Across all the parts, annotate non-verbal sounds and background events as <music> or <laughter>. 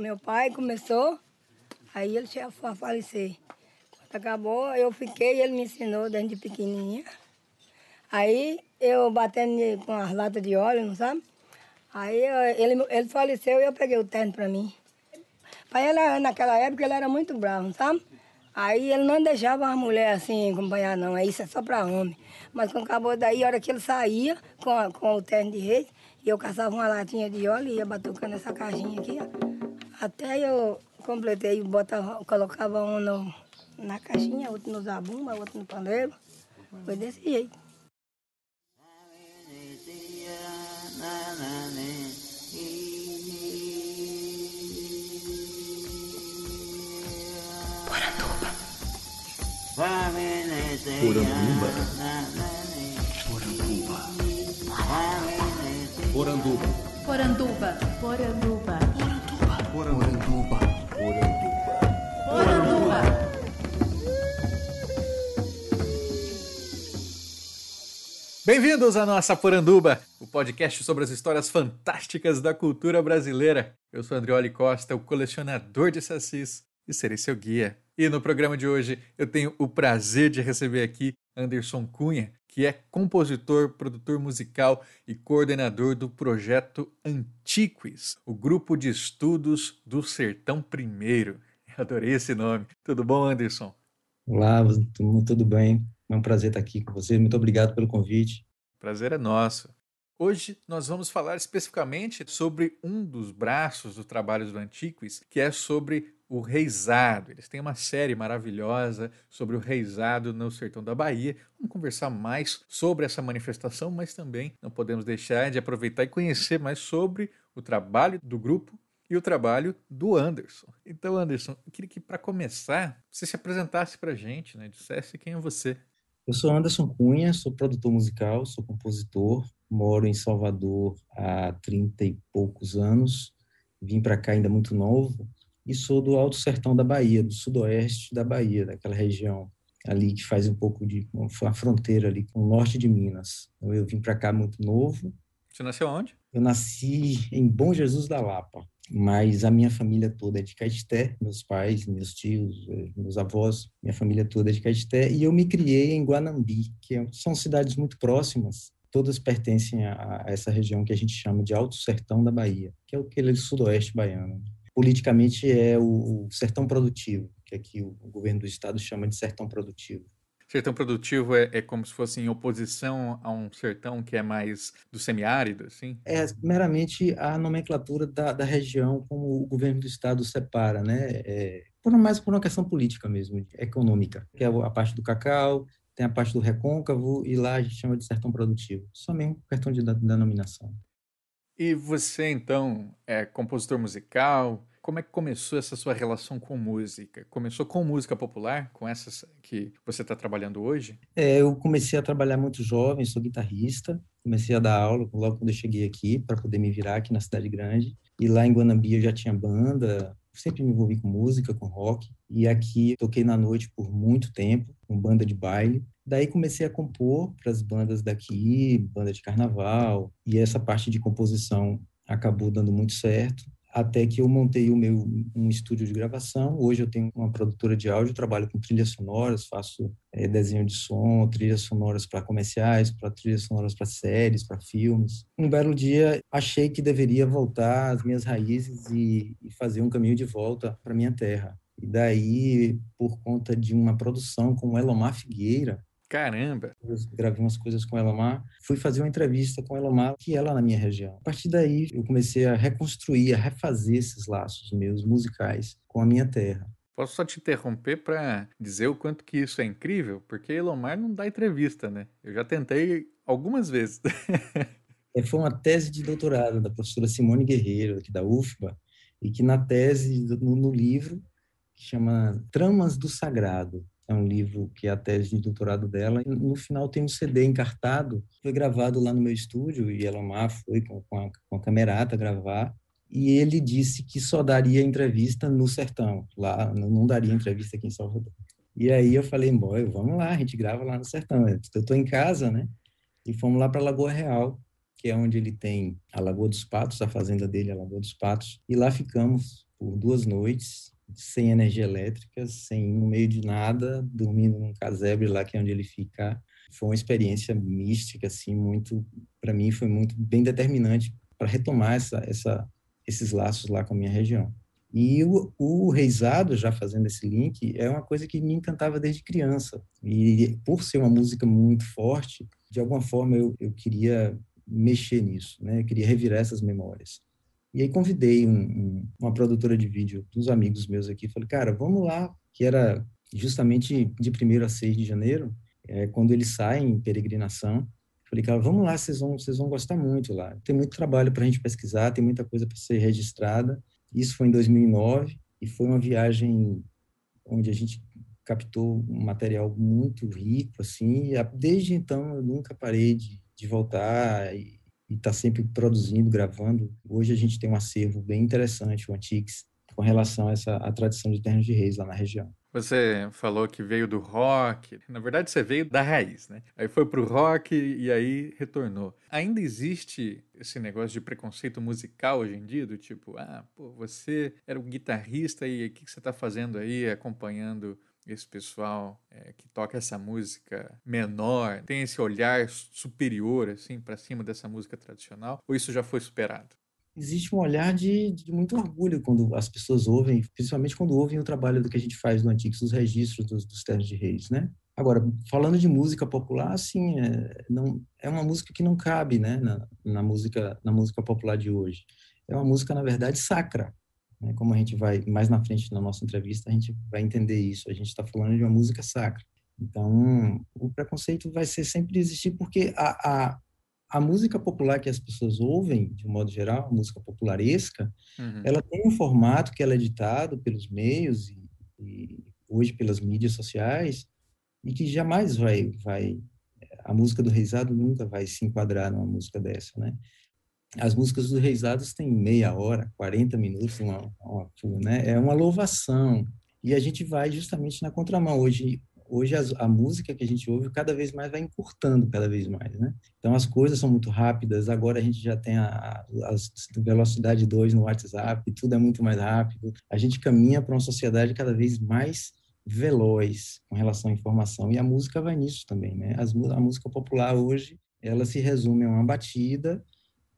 meu pai começou, aí ele foi a falecer. Quando acabou, eu fiquei, ele me ensinou desde pequenininha. Aí eu batendo com as latas de óleo, não sabe? Aí ele, ele faleceu e eu peguei o terno para mim. Pai, ele, naquela época ele era muito bravo, sabe? Aí ele não deixava a mulher assim acompanhar, não. Isso é só para homem. Mas quando acabou daí, a hora que ele saía com, com o terno de rei, eu caçava uma latinha de óleo e ia batucando essa caixinha aqui, ó. Até eu completei, botava, colocava um no, na caixinha, outro no zabumba, outro no pandeiro. Foi desse jeito. Poranduba. Poranduba. Poranduba. Poranduba. Poranduba. Poranduba. Poranduba. Bem-vindos à nossa Poranduba, o podcast sobre as histórias fantásticas da cultura brasileira. Eu sou Andrioli Costa, o colecionador de sacis, e serei seu guia. E no programa de hoje eu tenho o prazer de receber aqui Anderson Cunha, que é compositor, produtor musical e coordenador do projeto Antiques, o grupo de estudos do Sertão Primeiro. <laughs> Adorei esse nome. Tudo bom, Anderson? Olá, tudo bem? É um prazer estar aqui com vocês. Muito obrigado pelo convite. Prazer é nosso. Hoje nós vamos falar especificamente sobre um dos braços do trabalho do Antiques, que é sobre o reizado. Eles têm uma série maravilhosa sobre o reizado no sertão da Bahia. Vamos conversar mais sobre essa manifestação, mas também não podemos deixar de aproveitar e conhecer mais sobre o trabalho do grupo e o trabalho do Anderson. Então, Anderson, eu queria que para começar você se apresentasse para a gente, né? dissesse quem é você. Eu sou Anderson Cunha, sou produtor musical, sou compositor, moro em Salvador há 30 e poucos anos, vim para cá ainda muito novo, e sou do Alto Sertão da Bahia, do sudoeste da Bahia, daquela região ali que faz um pouco de uma fronteira ali com o norte de Minas. Então, eu vim para cá muito novo. Você nasceu onde? Eu nasci em Bom Jesus da Lapa, mas a minha família toda é de Caetité, meus pais, meus tios, eh, meus avós, minha família toda é de Caetité, e eu me criei em Guanambi, que é, são cidades muito próximas, todas pertencem a, essa região que a gente chama de Alto Sertão da Bahia, que é o que ele sudoeste baiano politicamente é o, sertão produtivo, que aqui o, governo do estado chama de sertão produtivo. Sertão produtivo é, é, como se fosse em oposição a um sertão que é mais do semiárido, assim? É meramente a nomenclatura da, da região como o governo do estado separa, né? É, por mais por uma questão política mesmo, econômica, que é a parte do cacau, tem a parte do recôncavo e lá a gente chama de sertão produtivo. Só mesmo questão de denominação. E você, então, é compositor musical? Como é que começou essa sua relação com música? Começou com música popular, com essas que você está trabalhando hoje? É, eu comecei a trabalhar muito jovem, sou guitarrista, comecei a dar aula logo quando eu cheguei aqui, para poder me virar aqui na cidade grande. E lá em Guanambi eu já tinha banda, sempre me envolvi com música, com rock. E aqui toquei na noite por muito tempo, com banda de baile. Daí comecei a compor para as bandas daqui, banda de carnaval, e essa parte de composição acabou dando muito certo até que eu montei o meu um estúdio de gravação. Hoje eu tenho uma produtora de áudio, trabalho com trilhas sonoras, faço é, desenho de som, trilhas sonoras para comerciais, para trilhas sonoras para séries, para filmes. Um belo dia achei que deveria voltar às minhas raízes e, e fazer um caminho de volta para minha terra. E daí, por conta de uma produção com o Elomar Figueira, Caramba! Eu gravei umas coisas com ela lá. Fui fazer uma entrevista com ela lá, que lá na minha região. A partir daí, eu comecei a reconstruir, a refazer esses laços meus musicais com a minha terra. Posso só te interromper para dizer o quanto que isso é incrível? Porque Elomar não dá entrevista, né? Eu já tentei algumas vezes. <laughs> é, foi uma tese de doutorado da professora Simone Guerreiro, aqui da UFBA, e que na tese, no, no livro, que chama Tramas do Sagrado, é um livro que é a tese de doutorado dela. No final tem um CD encartado, foi gravado lá no meu estúdio, e Elomar foi com, com, a, com a camerata gravar, e ele disse que só daria entrevista no sertão, lá não daria entrevista aqui em Salvador. E aí eu falei, boy, vamos lá, a gente grava lá no sertão. Eu estou em casa, né? E fomos lá para Lagoa Real, que é onde ele tem a Lagoa dos Patos, a fazenda dele, a Lagoa dos Patos, e lá ficamos por duas noites, sem energia elétrica, sem no meio de nada, dormindo num casebre lá que é onde ele fica. Foi uma experiência mística, assim, muito, para mim, foi muito bem determinante para retomar essa, essa, esses laços lá com a minha região. E o, o reizado, já fazendo esse link, é uma coisa que me encantava desde criança. E por ser uma música muito forte, de alguma forma eu, eu queria mexer nisso, né? Eu queria revirar essas memórias. E aí convidei um, um, uma produtora de vídeo, uns amigos meus aqui, falei, cara, vamos lá, que era justamente de 1 a 6 de janeiro, é, quando eles saem em peregrinação. Falei, cara, vamos lá, vocês vão, vocês vão gostar muito lá. Tem muito trabalho para a gente pesquisar, tem muita coisa para ser registrada. Isso foi em 2009 e foi uma viagem onde a gente captou um material muito rico, assim. Desde então eu nunca parei de, de voltar e está sempre produzindo, gravando. Hoje a gente tem um acervo bem interessante, o Antiques, com relação a essa a tradição de ternos de reis lá na região. Você falou que veio do rock. Na verdade, você veio da raiz, né? Aí foi pro rock e aí retornou. Ainda existe esse negócio de preconceito musical hoje em dia? Do tipo, ah, pô, você era um guitarrista e o que, que você está fazendo aí acompanhando esse pessoal é, que toca essa música menor? Tem esse olhar superior, assim, para cima dessa música tradicional? Ou isso já foi superado? existe um olhar de, de, muito orgulho quando as pessoas ouvem, principalmente quando ouvem o trabalho do que a gente faz no Antiques, os registros dos, dos ternos de reis, né? Agora, falando de música popular, assim, é, não, é uma música que não cabe, né, na, na, música, na música popular de hoje. É uma música, na verdade, sacra. Né? Como a gente vai, mais na frente na nossa entrevista, a gente vai entender isso. A gente está falando de uma música sacra. Então, o preconceito vai ser sempre existir porque a, a a música popular que as pessoas ouvem, de um modo geral, a música popularesca, uhum. ela tem um formato que ela é ditado pelos meios e, e, hoje pelas mídias sociais e que jamais vai, vai, a música do Reisado nunca vai se enquadrar numa música dessa, né? As músicas do Reisados têm meia hora, 40 minutos, uma, uma, né? É uma louvação. E a gente vai justamente na contramão. Hoje, hoje a, a, música que a gente ouve cada vez mais vai encurtando cada vez mais, né? Então as coisas são muito rápidas, agora a gente já tem a, a velocidade 2 no WhatsApp, tudo é muito mais rápido. A gente caminha para uma sociedade cada vez mais veloz com relação à informação e a música vai nisso também, né? As, a música popular hoje, ela se resume a uma batida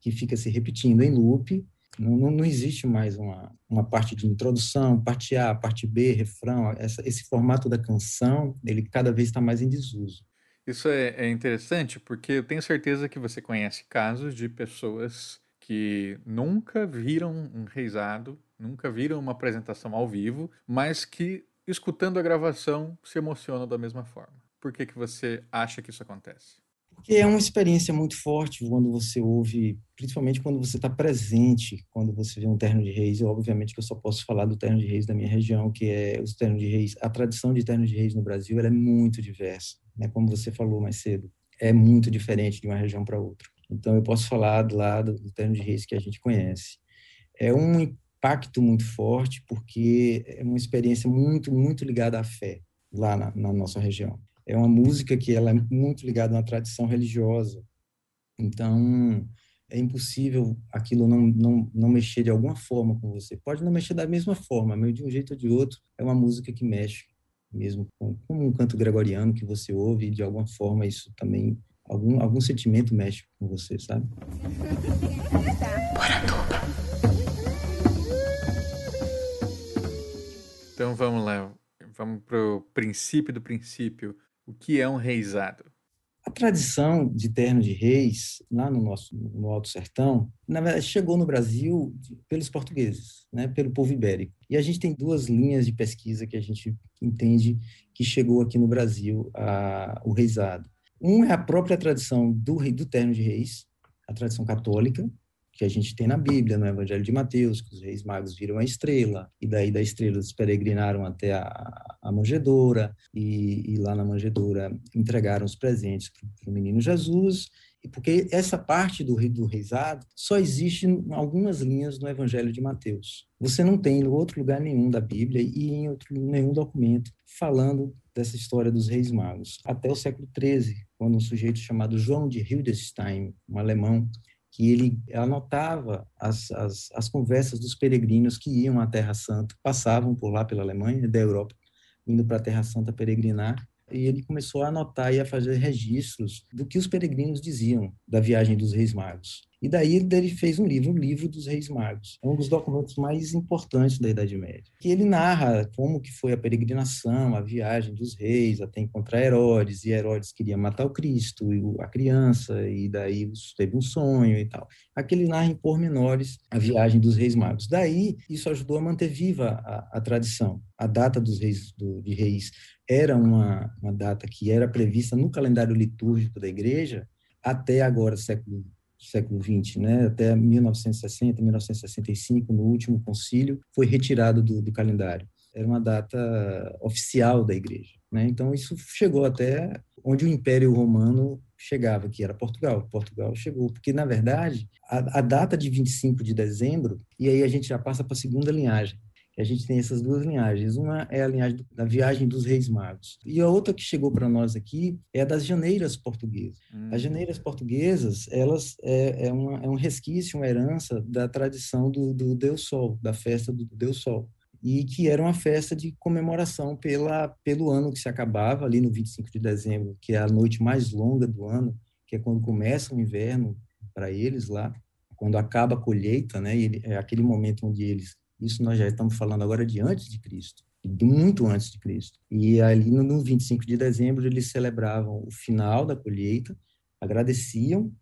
que fica se repetindo em loop não, não, não, existe mais uma, uma parte de introdução, parte A, parte B, refrão. Essa, esse formato da canção, ele cada vez está mais em desuso. Isso é, é, interessante porque eu tenho certeza que você conhece casos de pessoas que nunca viram um reizado, nunca viram uma apresentação ao vivo, mas que, escutando a gravação, se emocionam da mesma forma. Por que, que você acha que isso acontece? Porque é uma experiência muito forte quando você ouve, principalmente quando você está presente, quando você vê um terno de reis. E, obviamente que eu só posso falar do terno de reis da minha região, que é os ternos de reis. A tradição de terno de reis no Brasil é muito diversa, né? Como você falou mais cedo, é muito diferente de uma região para outra. Então eu posso falar do lado do terno de reis que a gente conhece. É um impacto muito forte porque é uma experiência muito muito ligada à fé lá na, na nossa região é uma música que ela é muito ligada a uma tradição religiosa. Então, é impossível aquilo não, não, não mexer de alguma forma com você. Pode não mexer da mesma forma, mas de um jeito ou de outro, é uma música que mexe, mesmo com, com um canto gregoriano que você ouve, e de alguma forma isso também, algum, algum sentimento mexe com você, sabe? Então vamos lá, vamos para o princípio do princípio. O que é um reisado? A tradição de terno de reis, lá no nosso no Alto Sertão, na verdade chegou no Brasil pelos portugueses, né, pelo povo ibérico. E a gente tem duas linhas de pesquisa que a gente entende que chegou aqui no Brasil a, o reisado. Um é a própria tradição do, do terno de reis, a tradição católica, que a gente tem na Bíblia, no Evangelho de Mateus, que os reis magos viram a estrela, e daí da estrela eles peregrinaram até a, a manjedoura, e, e, lá na manjedoura entregaram os presentes para o menino Jesus, porque essa parte do, do reizado só existe em algumas linhas no Evangelho de Mateus. Você não tem em outro lugar nenhum da Bíblia e em outro, nenhum documento falando dessa história dos reis magos. Até o século XIII, quando um sujeito chamado João de Hildesheim, um alemão, que ele anotava as, as, as conversas dos peregrinos que iam à Terra Santa, passavam por lá pela Alemanha, da Europa, indo para a Terra Santa peregrinar, e ele começou a anotar e a fazer registros do que os peregrinos diziam da viagem dos Reis Magos. E daí ele fez um livro, o Livro dos Reis Magos. É um dos documentos mais importantes da Idade Média. Que ele narra como que foi a peregrinação, a viagem dos reis até encontrar Herodes, e Herodes queria matar o Cristo, a criança, e daí teve um sonho e tal. Aqui ele narra em pormenores a viagem dos Reis Magos. Daí, isso ajudou a manter viva a, a tradição. A data dos reis, do, de reis era uma, uma data que era prevista no calendário litúrgico da igreja até agora, século século XX, né, até 1960, 1965, no último concílio, foi retirado do, do calendário. Era uma data oficial da igreja. Né? Então, isso chegou até onde o Império Romano chegava, que era Portugal. Portugal chegou, porque, na verdade, a, a data de 25 de dezembro, e aí a gente já passa para a segunda linhagem, a gente tem essas duas linhagens. Uma é a linhagem da viagem dos reis magos. E a outra que chegou para nós aqui é a das janeiras portuguesas. Hum. As janeiras portuguesas, elas é, é, uma, é, um resquício, uma herança da tradição do, do Deus Sol, da festa do Deus Sol. E que era uma festa de comemoração pela, pelo ano que se acabava, ali no 25 de dezembro, que é a noite mais longa do ano, que é quando começa o inverno para eles lá, quando acaba a colheita, né? E é aquele momento onde eles isso nós já estamos falando agora de antes de Cristo, de muito antes de Cristo. E ali no 25 de dezembro eles celebravam o final da colheita, agradeciam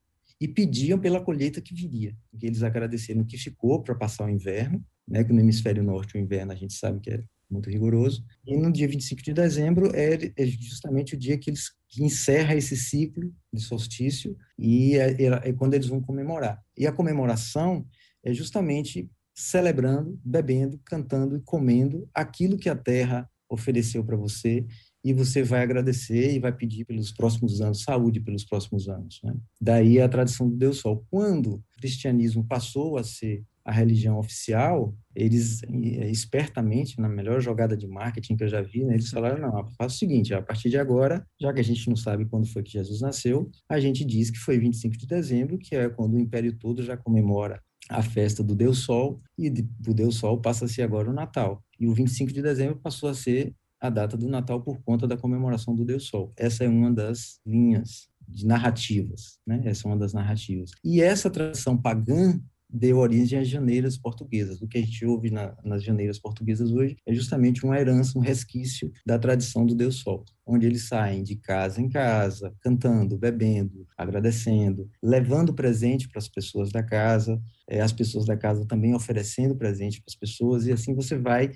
e pediam pela colheita que viria. Que eles agradeceram o que ficou para passar o inverno, né, que no hemisfério norte o inverno a gente sabe que é muito rigoroso. E no dia 25 de dezembro é, é justamente o dia que eles que encerra esse ciclo de solstício e é, é, é quando eles vão comemorar. E a comemoração é justamente celebrando, bebendo, cantando e comendo aquilo que a terra ofereceu para você e você vai agradecer e vai pedir pelos próximos anos, saúde pelos próximos anos. Né? Daí a tradição do Deus Sol. Quando o cristianismo passou a ser a religião oficial, eles eh, espertamente, na melhor jogada de marketing que eu já vi, né, eles falaram, não, faz o seguinte, a partir de agora, já que a gente não sabe quando foi que Jesus nasceu, a gente diz que foi 25 de dezembro, que é quando o império todo já comemora a festa do Deus Sol, e do Deus Sol passa a ser agora o Natal. E o 25 de dezembro passou a ser a data do Natal por conta da comemoração do Deus Sol. Essa é uma das linhas de narrativas, né? Essa é uma das narrativas. E essa tradição pagã deu origem às janeiras portuguesas. O que a gente ouve na, nas janeiras portuguesas hoje é justamente uma herança, um resquício da tradição do Deus Sol, onde eles saem de casa em casa, cantando, bebendo, agradecendo, levando presente para as pessoas da casa, é, as pessoas da casa também oferecendo presente para as pessoas, e assim você vai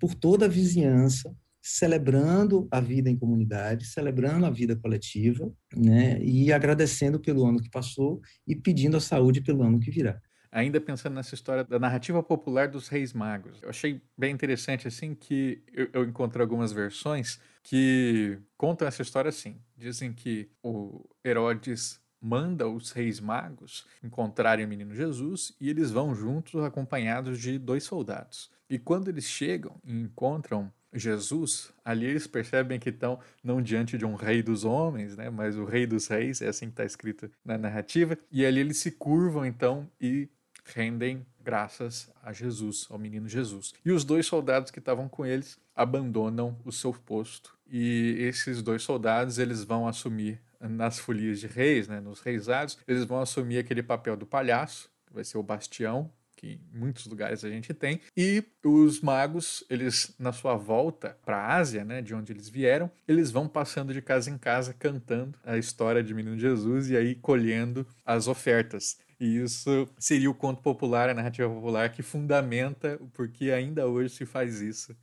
por toda a vizinhança, celebrando a vida em comunidade, celebrando a vida coletiva, né, e agradecendo pelo ano que passou e pedindo a saúde pelo ano que virá ainda pensando nessa história da narrativa popular dos reis magos. Eu achei bem interessante assim que eu, eu encontrei algumas versões que contam essa história assim. Dizem que o Herodes manda os reis magos encontrarem o menino Jesus e eles vão juntos acompanhados de dois soldados. E quando eles chegam e encontram Jesus, ali eles percebem que estão não diante de um rei dos homens, né, mas o rei dos reis, é assim que está escrito na narrativa, e ali eles se curvam então e rendem graças a Jesus, ao menino Jesus. E os dois soldados que estavam com eles abandonam o seu posto. E esses dois soldados, eles vão assumir nas folias de reis, né, nos reisados, eles vão assumir aquele papel do palhaço, que vai ser o bastião, que em muitos lugares a gente tem, e os magos, eles na sua volta para a Ásia, né, de onde eles vieram, eles vão passando de casa em casa cantando a história de Menino Jesus e aí colhendo as ofertas. E isso seria o conto popular, a narrativa popular, que fundamenta o porquê ainda hoje se faz isso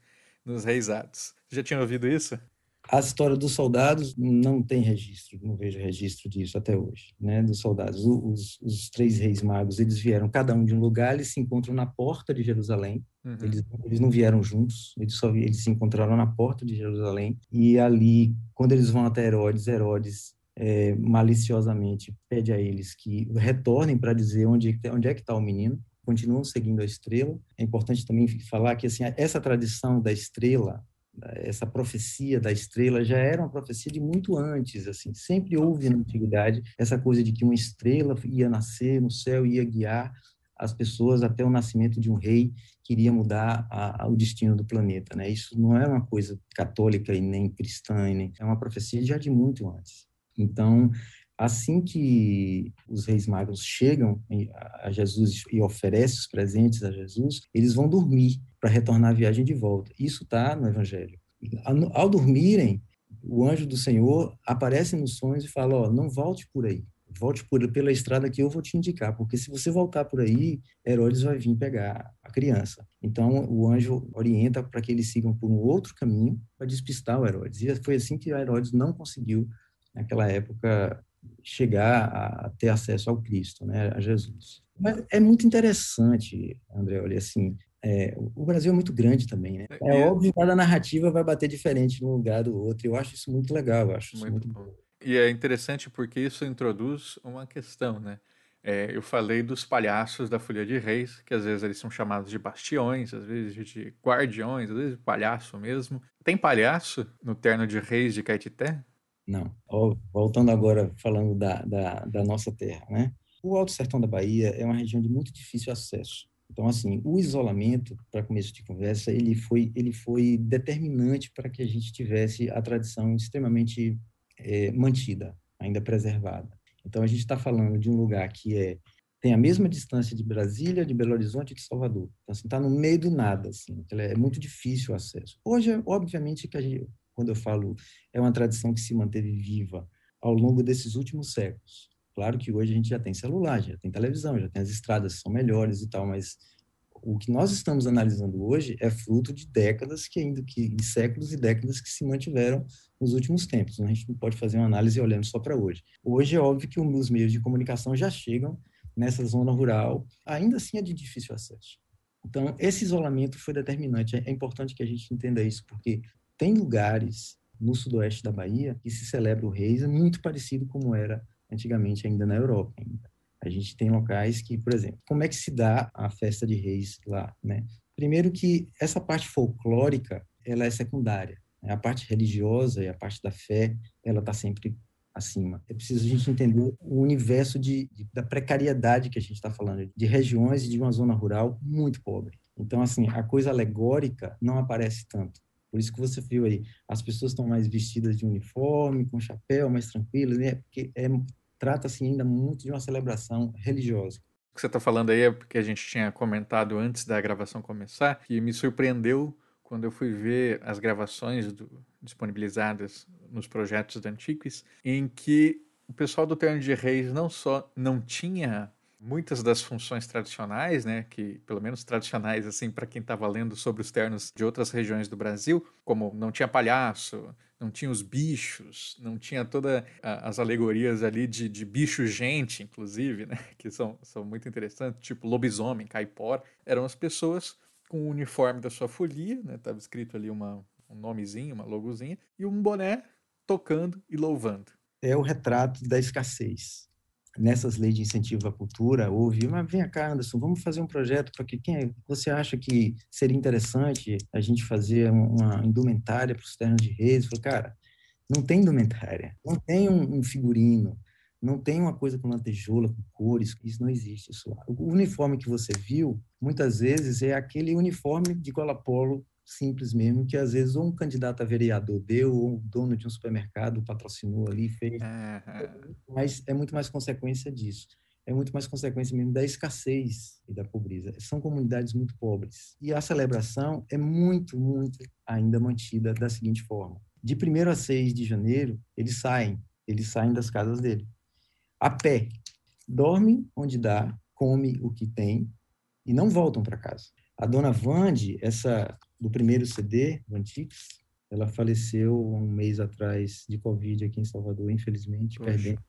nos reisados. Já tinha ouvido isso? A história dos soldados não tem registro, não vejo registro disso até hoje, né? Dos soldados, os, os três reis magos, eles vieram cada um de um lugar, eles se encontram na porta de Jerusalém. Uhum. Eles, eles não vieram juntos, eles só eles se encontraram na porta de Jerusalém e ali, quando eles vão até Herodes, Herodes é, maliciosamente pede a eles que retornem para dizer onde, onde é que está o menino, continuam seguindo a estrela. É importante também falar que assim, essa tradição da estrela essa profecia da estrela já era uma profecia de muito antes, assim, sempre houve na antiguidade essa coisa de que uma estrela ia nascer no céu e ia guiar as pessoas até o nascimento de um rei que iria mudar a, a, o destino do planeta, né? Isso não é uma coisa católica e nem cristã, nem, é uma profecia já de muito antes. Então, assim que os reis magos chegam a Jesus e oferecem os presentes a Jesus, eles vão dormir para retornar a viagem de volta. Isso está no Evangelho. Ao dormirem, o anjo do Senhor aparece nos sonhos e fala: ó, não volte por aí, volte por, pela estrada que eu vou te indicar, porque se você voltar por aí, Herodes vai vir pegar a criança. Então o anjo orienta para que eles sigam por um outro caminho para despistar o Herodes. E foi assim que Herodes não conseguiu naquela época chegar a, ter acesso ao Cristo, né, a Jesus. Mas é muito interessante, André, olha, assim, é, o Brasil é muito grande também, né? É, é óbvio que cada narrativa vai bater diferente num lugar do outro. Eu acho isso muito legal, eu acho muito, muito bom. E é interessante porque isso introduz uma questão, né? É, eu falei dos palhaços da Folha de Reis, que às vezes eles são chamados de bastiões, às vezes de guardiões, às vezes de palhaço mesmo. Tem palhaço no terno de reis de Caetité? Não. voltando agora, falando da, da, da nossa terra, né? O Alto Sertão da Bahia é uma região de muito difícil acesso. Então, assim, o isolamento, para começo de conversa, ele foi, ele foi determinante para que a gente tivesse a tradição extremamente é, mantida, ainda preservada. Então, a gente está falando de um lugar que é tem a mesma distância de Brasília, de Belo Horizonte e de Salvador. Então, assim, está no meio do nada, assim, é muito difícil o acesso. Hoje, obviamente, que a gente, quando eu falo, é uma tradição que se manteve viva ao longo desses últimos séculos. Claro que hoje a gente já tem celular, já tem televisão, já tem as estradas que são melhores e tal, mas o que nós estamos analisando hoje é fruto de décadas que ainda que de séculos e décadas que se mantiveram nos últimos tempos. A gente não pode fazer uma análise olhando só para hoje. Hoje é óbvio que os meios de comunicação já chegam nessa zona rural, ainda assim é de difícil acesso. Então, esse isolamento foi determinante. É importante que a gente entenda isso, porque tem lugares no sudoeste da Bahia que se celebra o Reis muito parecido como era antigamente ainda na Europa. Ainda. A gente tem locais que, por exemplo, como é que se dá a festa de reis lá, né? Primeiro que essa parte folclórica, ela é secundária. Né? A parte religiosa e a parte da fé, ela está sempre acima. É preciso a gente entender o universo de, de da precariedade que a gente está falando, de regiões e de uma zona rural muito pobre. Então, assim, a coisa alegórica não aparece tanto. Por isso que você viu aí, as pessoas estão mais vestidas de uniforme, com chapéu, mais tranquilas, né? Porque é trata-se ainda muito de uma celebração religiosa. O que você está falando aí é porque a gente tinha comentado antes da gravação começar, que me surpreendeu quando eu fui ver as gravações do, disponibilizadas nos projetos da Antiquis, em que o pessoal do Terno de Reis não só não tinha muitas das funções tradicionais, né, que pelo menos tradicionais assim para quem estava lendo sobre os ternos de outras regiões do Brasil, como não tinha palhaço, não tinha os bichos, não tinha todas as alegorias ali de, de bicho gente, inclusive, né, <laughs> que são, são muito interessantes, tipo lobisomem, caipora, eram as pessoas com o uniforme da sua folia, né, tava escrito ali uma, um nomezinho, uma logozinha, e um boné tocando e louvando. É o retrato da escassez nessas leis de incentivo à cultura, houve, mas vem cá, Anderson, vamos fazer um projeto para que quem é, você acha que seria interessante a gente fazer uma indumentária para os ternos de reis? Falei, cara, não tem indumentária, não tem um, um, figurino, não tem uma coisa com lantejoula, com cores, isso não existe. Isso. O uniforme que você viu, muitas vezes, é aquele uniforme de gola polo simples mesmo, que às vezes um candidato a vereador deu, ou um dono de um supermercado patrocinou ali, fez. Uhum. Mas é muito mais consequência disso. É muito mais consequência mesmo da escassez e da pobreza. São comunidades muito pobres. E a celebração é muito, muito ainda mantida da seguinte forma. De 1 a 6 de janeiro, eles saem, eles saem das casas dele. A pé. Dormem onde dá, come o que tem e não voltam para casa. A dona Vande, essa do primeiro CD, do Antiques, ela faleceu um mês atrás de Covid aqui em Salvador, infelizmente, Poxa. perdendo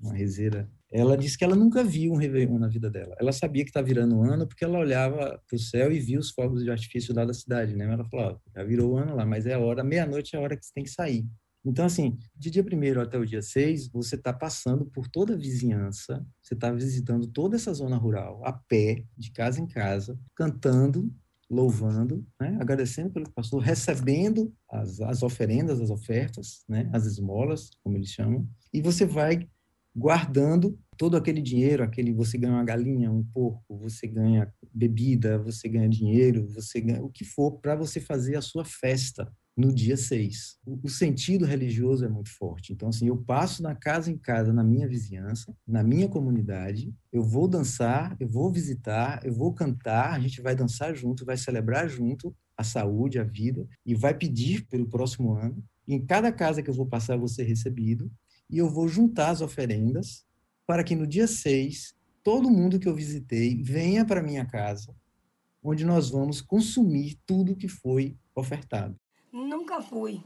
uma rezeira. Ela disse que ela nunca viu um Réveillon na vida dela. Ela sabia que está virando o ano porque ela olhava para o céu e via os fogos de artifício lá da cidade, né? Ela falava, já virou o ano lá, mas é a hora, meia-noite é a hora que você tem que sair. Então, assim, de dia 1 até o dia 6, você está passando por toda a vizinhança, você está visitando toda essa zona rural, a pé, de casa em casa, cantando louvando, né? agradecendo pelo que passou, recebendo as, as oferendas, as ofertas, né? as esmolas, como eles chamam, e você vai guardando todo aquele dinheiro, aquele você ganha uma galinha, um porco, você ganha bebida, você ganha dinheiro, você ganha o que for para você fazer a sua festa no dia 6. O, o, sentido religioso é muito forte. Então, assim, eu passo na casa em casa, na minha vizinhança, na minha comunidade, eu vou dançar, eu vou visitar, eu vou cantar, a gente vai dançar junto, vai celebrar junto a saúde, a vida, e vai pedir pelo próximo ano. Em cada casa que eu vou passar, eu vou ser recebido, e eu vou juntar as oferendas para que no dia 6, todo mundo que eu visitei venha para minha casa, onde nós vamos consumir tudo que foi ofertado. Nunca fui.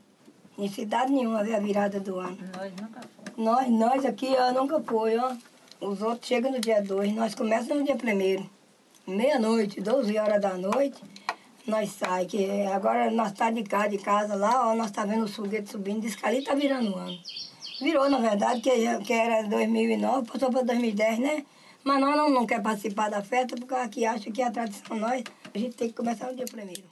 Em cidade nenhuma ver a virada do ano. Nós nunca fomos. Nós, nós aqui, ó, nunca fui, ó. Os outros chegam no dia 2, nós começamos no dia 1 Meia-noite, 12 horas da noite, nós sai que agora nós tá de casa, de casa lá, ó, nós tá vendo os foguetes subindo, diz que ali tá virando o ano. Virou, na verdade, que, que era 2009, passou para 2010, né? Mas nós não, não quer participar da festa, porque aqui acha que é a tradição nós, a gente tem que começar no dia primeiro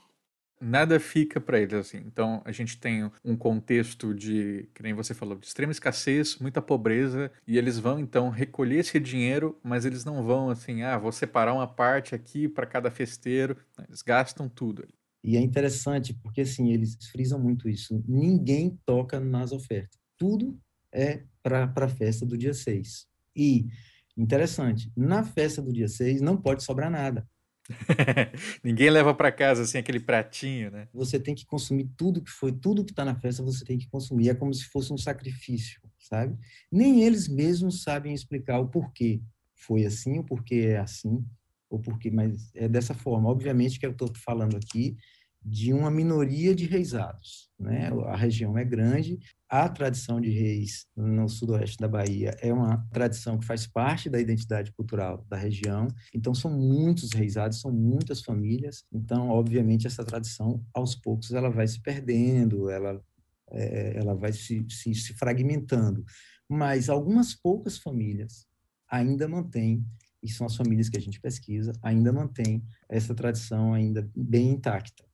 nada fica para eles assim. Então a gente tem um contexto de, que nem você falou, de extrema escassez, muita pobreza, e eles vão então recolher esse dinheiro, mas eles não vão assim, ah, vou separar uma parte aqui para cada festeiro. Eles gastam tudo. E é interessante porque assim eles frisam muito isso. Ninguém toca nas ofertas. Tudo é para a festa do dia 6. E interessante, na festa do dia 6 não pode sobrar nada. <laughs> Ninguém leva para casa assim aquele pratinho, né? Você tem que consumir tudo que foi, tudo que está na festa, você tem que consumir. É como se fosse um sacrifício, sabe? Nem eles mesmos sabem explicar o porquê foi assim, o porquê é assim, ou porquê, mas é dessa forma. Obviamente que eu estou falando aqui de uma minoria de reisados. Né? A região é grande, a tradição de reis no sudoeste da Bahia é uma tradição que faz parte da identidade cultural da região, então são muitos reisados, são muitas famílias, então, obviamente, essa tradição, aos poucos, ela vai se perdendo, ela, é, ela vai se, se, se fragmentando, mas algumas poucas famílias ainda mantêm e são as famílias que a gente pesquisa, ainda mantêm essa tradição ainda bem intacta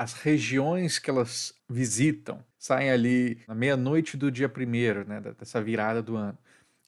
as regiões que elas visitam saem ali na meia-noite do dia primeiro, né, dessa virada do ano.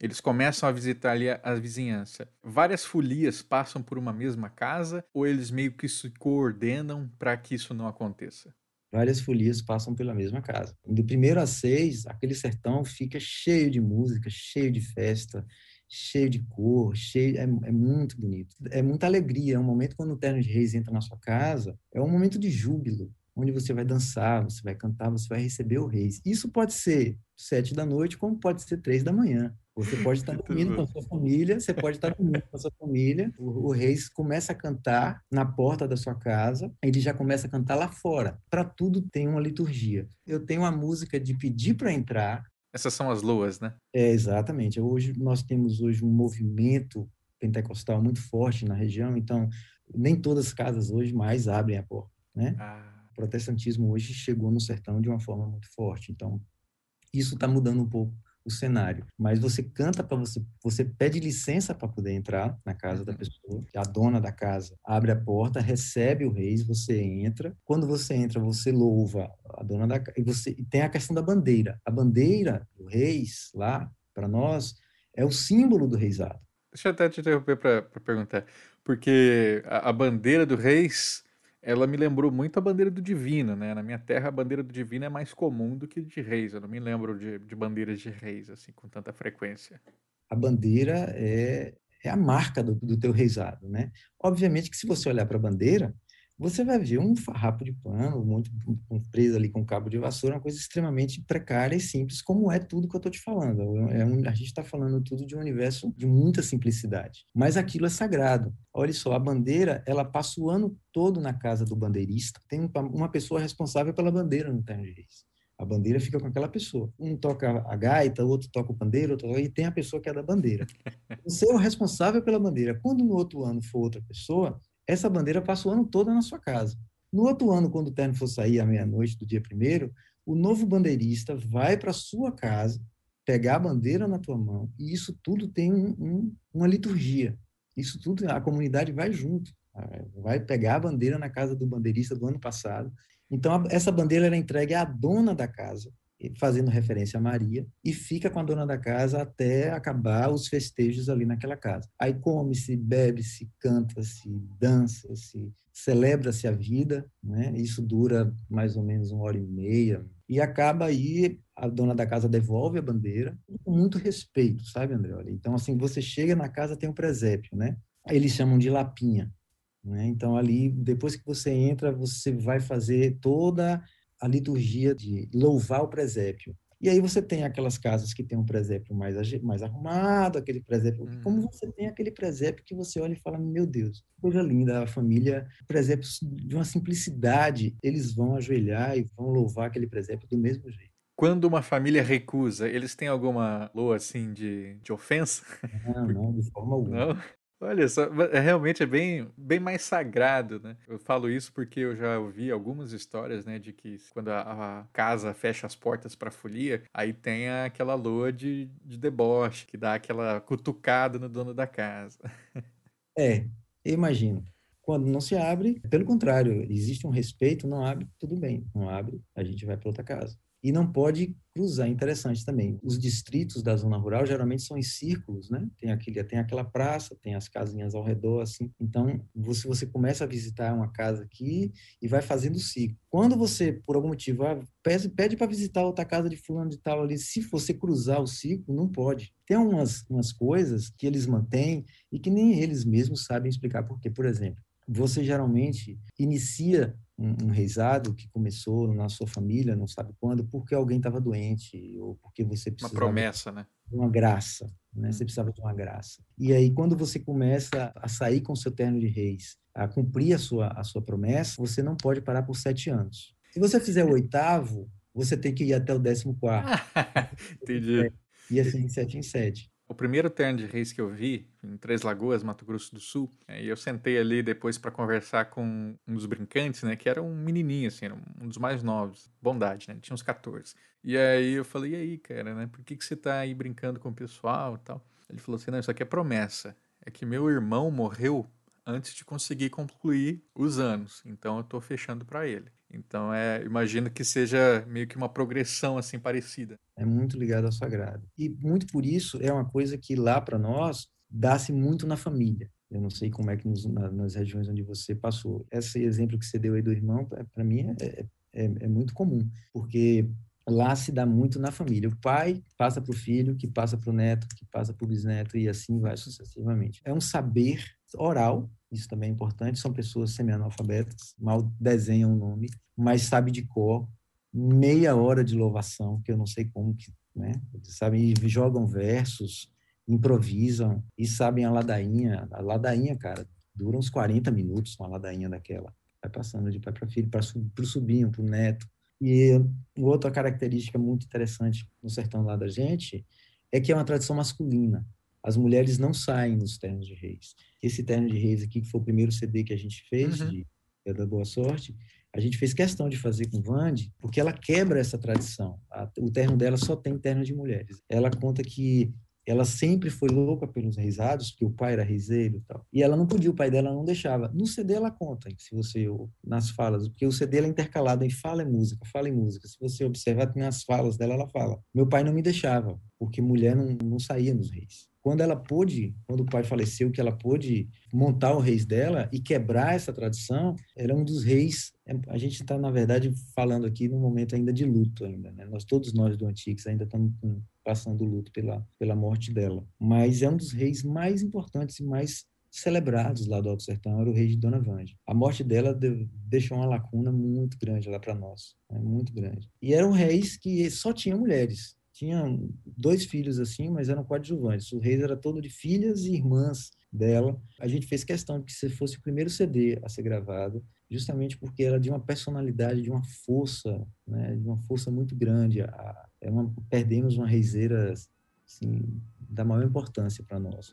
Eles começam a visitar ali a, a, vizinhança. Várias folias passam por uma mesma casa ou eles meio que se coordenam para que isso não aconteça? Várias folias passam pela mesma casa. Do primeiro a seis, aquele sertão fica cheio de música, cheio de festa, cheio de cor, cheio, é, é, muito bonito. É muita alegria. É um momento quando o Terno de Reis entra na sua casa, é um momento de júbilo, onde você vai dançar, você vai cantar, você vai receber o Reis. Isso pode ser sete da noite, como pode ser três da manhã. Você pode <laughs> estar dormindo com a sua família, você pode estar dormindo com a sua família. O, o Reis começa a cantar na porta da sua casa, ele já começa a cantar lá fora. Para tudo tem uma liturgia. Eu tenho a música de pedir para entrar, essas são as luas, né? É, exatamente. Hoje nós temos hoje um movimento pentecostal muito forte na região, então nem todas as casas hoje mais abrem a porta, né? Ah. O protestantismo hoje chegou no sertão de uma forma muito forte, então isso está mudando um pouco o cenário. Mas você canta para você, você pede licença para poder entrar na casa da uhum. pessoa. A dona da casa abre a porta, recebe o reis, você entra. Quando você entra, você louva a dona da casa. E você e tem a questão da bandeira. A bandeira do reis lá para nós é o símbolo do reisado. Deixa eu até te interromper para perguntar, porque a, a bandeira do reis ela me lembrou muito a bandeira do divino, né? Na minha terra, a bandeira do divino é mais comum do que de reis. Eu não me lembro de, de bandeiras de reis, assim, com tanta frequência. A bandeira é, é a marca do, do teu reisado, né? Obviamente que se você olhar para a bandeira, você vai ver um farrapo de pano, muito preso ali com cabo de vassoura, uma coisa extremamente precária e simples, como é tudo que eu estou te falando. É um, a gente está falando tudo de um universo de muita simplicidade, mas aquilo é sagrado. Olha só, a bandeira, ela passa o ano todo na casa do bandeirista. Tem uma pessoa responsável pela bandeira no Terno de Reis. A bandeira fica com aquela pessoa. Um toca a gaita, outro toca o pandeiro, outro... e tem a pessoa que é da bandeira. Você é o responsável pela bandeira. Quando no outro ano for outra pessoa, essa bandeira passa o ano todo na sua casa. No outro ano, quando o terno for sair à meia-noite do dia primeiro, o novo bandeirista vai para sua casa, pegar a bandeira na tua mão, e isso tudo tem um, um, uma liturgia. Isso tudo, a comunidade vai junto. Vai pegar a bandeira na casa do bandeirista do ano passado. Então, essa bandeira era entregue à dona da casa, fazendo referência a Maria, e fica com a dona da casa até acabar os festejos ali naquela casa. Aí come-se, bebe-se, canta-se, dança-se, celebra-se a vida, né? Isso dura mais ou menos uma hora e meia, e acaba aí, a dona da casa devolve a bandeira, com muito respeito, sabe, André? Olha, Então, assim, você chega na casa, tem um presépio, né? Eles chamam de lapinha, né? Então, ali, depois que você entra, você vai fazer toda a liturgia de louvar o presépio. E aí você tem aquelas casas que tem um presépio mais, mais arrumado, aquele presépio. Hum. Como você tem aquele presépio que você olha e fala, meu Deus, coisa linda, a família, presépios de uma simplicidade, eles vão ajoelhar e vão louvar aquele presépio do mesmo jeito. Quando uma família recusa, eles têm alguma loa assim de, de ofensa? Não, não, de forma <laughs> alguma. Não? Olha só, é, realmente é bem, bem mais sagrado, né? Eu falo isso porque eu já ouvi algumas histórias, né, de que quando a, a casa fecha as portas para folia, aí tem aquela lua de, de deboche, que dá aquela cutucada no dono da casa. É, imagino. Quando não se abre, pelo contrário, existe um respeito, não abre, tudo bem. Não abre, a gente vai para outra casa. E não pode cruzar, interessante também. Os distritos da zona rural geralmente são em círculos, né? Tem, aquele, tem aquela praça, tem as casinhas ao redor, assim. Então, você, você começa a visitar uma casa aqui e vai fazendo ciclo. Quando você, por algum motivo, ah, pede, pede para visitar outra casa de fulano de tal ali, se você cruzar o ciclo, não pode. Tem umas, umas coisas que eles mantêm e que nem eles mesmos sabem explicar por quê. Por exemplo, você geralmente inicia um, um reizado que começou na sua família, não sabe quando, porque alguém estava doente ou porque você Uma precisava promessa, né? uma graça, né? Você precisava de uma graça. E aí, quando você começa a sair com o seu terno de reis, a cumprir a sua, a sua promessa, você não pode parar por sete anos. Se você fizer o oitavo, você tem que ir até o décimo quarto. <laughs> Entendi. E assim, de sete em sete. O primeiro terno de reis que eu vi, em Três Lagoas, Mato Grosso do Sul, é, e eu sentei ali depois para conversar com um dos brincantes, né, que era um menininho, assim, um dos mais novos, bondade, né, ele tinha uns 14. E aí eu falei, e aí, cara, né, por que, que você tá aí brincando com o pessoal e tal? Ele falou assim, não, isso aqui é promessa, é que meu irmão morreu antes de conseguir concluir os anos, então eu tô fechando para ele. Então, é, imagino que seja meio que uma progressão assim parecida. É muito ligado ao sagrado. E muito por isso é uma coisa que lá para nós dá-se muito na família. Eu não sei como é que nos, na, nas regiões onde você passou. Esse exemplo que você deu aí do irmão, para mim é, é, é muito comum, porque lá se dá muito na família. O pai passa para o filho, que passa para o neto, que passa para o bisneto, e assim vai sucessivamente. É um saber oral, isso também é importante, são pessoas semi-analfabetas, mal desenham o nome, mas sabe de cor, meia hora de louvação, que eu não sei como que, né, sabe, e jogam versos, improvisam e sabem a ladainha, a ladainha, cara, dura uns 40 minutos uma ladainha daquela. Vai passando de pai para filho, para o sobrinho, para o neto. E outra característica muito interessante no sertão lá da gente é que é uma tradição masculina. As mulheres não saem nos ternos de reis. Esse terno de reis aqui, que foi o primeiro CD que a gente fez, Uhum. de é da Boa Sorte, a gente fez questão de fazer com Vande, porque ela quebra essa tradição. O terno dela só tem terno de mulheres. Ela conta que ela sempre foi louca pelos reisados, porque o pai era reiseiro e tal. E ela não podia, o pai dela não deixava. No CD ela conta, se você nas falas, porque o CD é intercalado em fala e música, fala e música. Se você observar tem as falas dela, ela fala: "Meu pai não me deixava, porque mulher não, não saía nos reis". Quando ela pôde, quando o pai faleceu, que ela pôde montar o reis dela e quebrar essa tradição, era um dos reis. A gente está, na verdade, falando aqui num momento ainda de luto ainda, né? Nós todos nós do Antix ainda estamos com- passando luto pela pela morte dela. Mas é um dos reis mais importantes e mais celebrados lá do Alto Sertão, era o rei de Dona Vande. A morte dela de- deixou uma lacuna muito grande lá para nós, né? muito grande. E eram reis que só tinham mulheres tinham dois filhos assim, mas eram coadjuvantes. O rei era todo de filhas e irmãs dela. A gente fez questão de que se fosse o primeiro CD a ser gravado, justamente porque era de uma personalidade, de uma força, né, de uma força muito grande. A, é uma, perdemos uma reiseira assim, da maior importância para nós.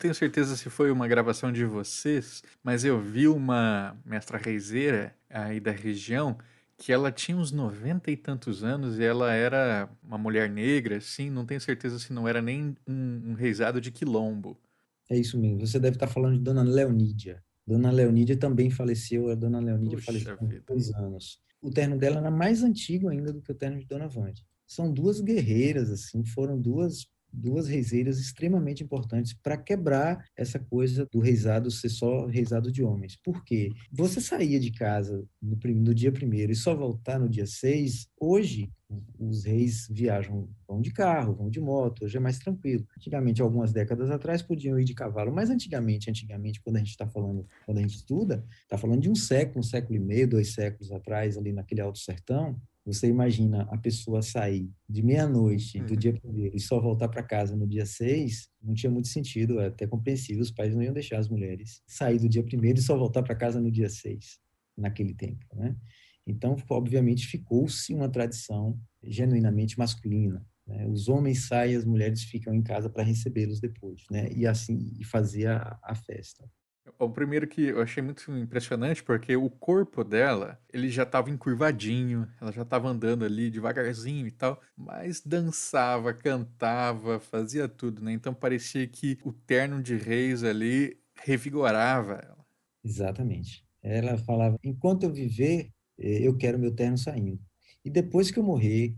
Tenho certeza se foi uma gravação de vocês, mas eu vi uma mestra reiseira aí da região que ela tinha uns 90 e tantos anos e ela era uma mulher negra, assim, não tenho certeza se não era nem um, um reizado de quilombo. É isso mesmo. Você deve estar falando de Dona Leonídia. Dona Leonídia também faleceu, a Dona Leonídia Puxa faleceu há dois anos. O terno dela era mais antigo ainda do que o terno de Dona Vande. São duas guerreiras, assim, foram duas duas reiseiras extremamente importantes para quebrar essa coisa do reisado ser só reisado de homens. Por quê? Você saía de casa no, no dia primeiro e só voltar no dia seis, hoje os reis viajam, vão de carro, vão de moto, hoje é mais tranquilo. Antigamente, algumas décadas atrás, podiam ir de cavalo, mas antigamente, antigamente, quando a gente está falando, quando a gente estuda, está falando de um século, um século e meio, dois séculos atrás, ali naquele Alto Sertão, você imagina a pessoa sair de meia-noite do Uhum. dia primeiro e só voltar para casa no dia seis, não tinha muito sentido, é até compreensível, os pais não iam deixar as mulheres sair do dia primeiro e só voltar para casa no dia seis, naquele tempo, né? Então, obviamente, ficou-se uma tradição genuinamente masculina. Né? Os homens saem, as mulheres ficam em casa para recebê-los depois, né? E assim, e fazer a, a festa. O primeiro que eu achei muito impressionante porque o corpo dela, ele já estava encurvadinho, ela já estava andando ali devagarzinho e tal, mas dançava, cantava, fazia tudo, né? Então parecia que o terno de reis ali revigorava ela. Exatamente. Ela falava: enquanto eu viver, eh, eu quero meu terno saindo. E depois que eu morrer,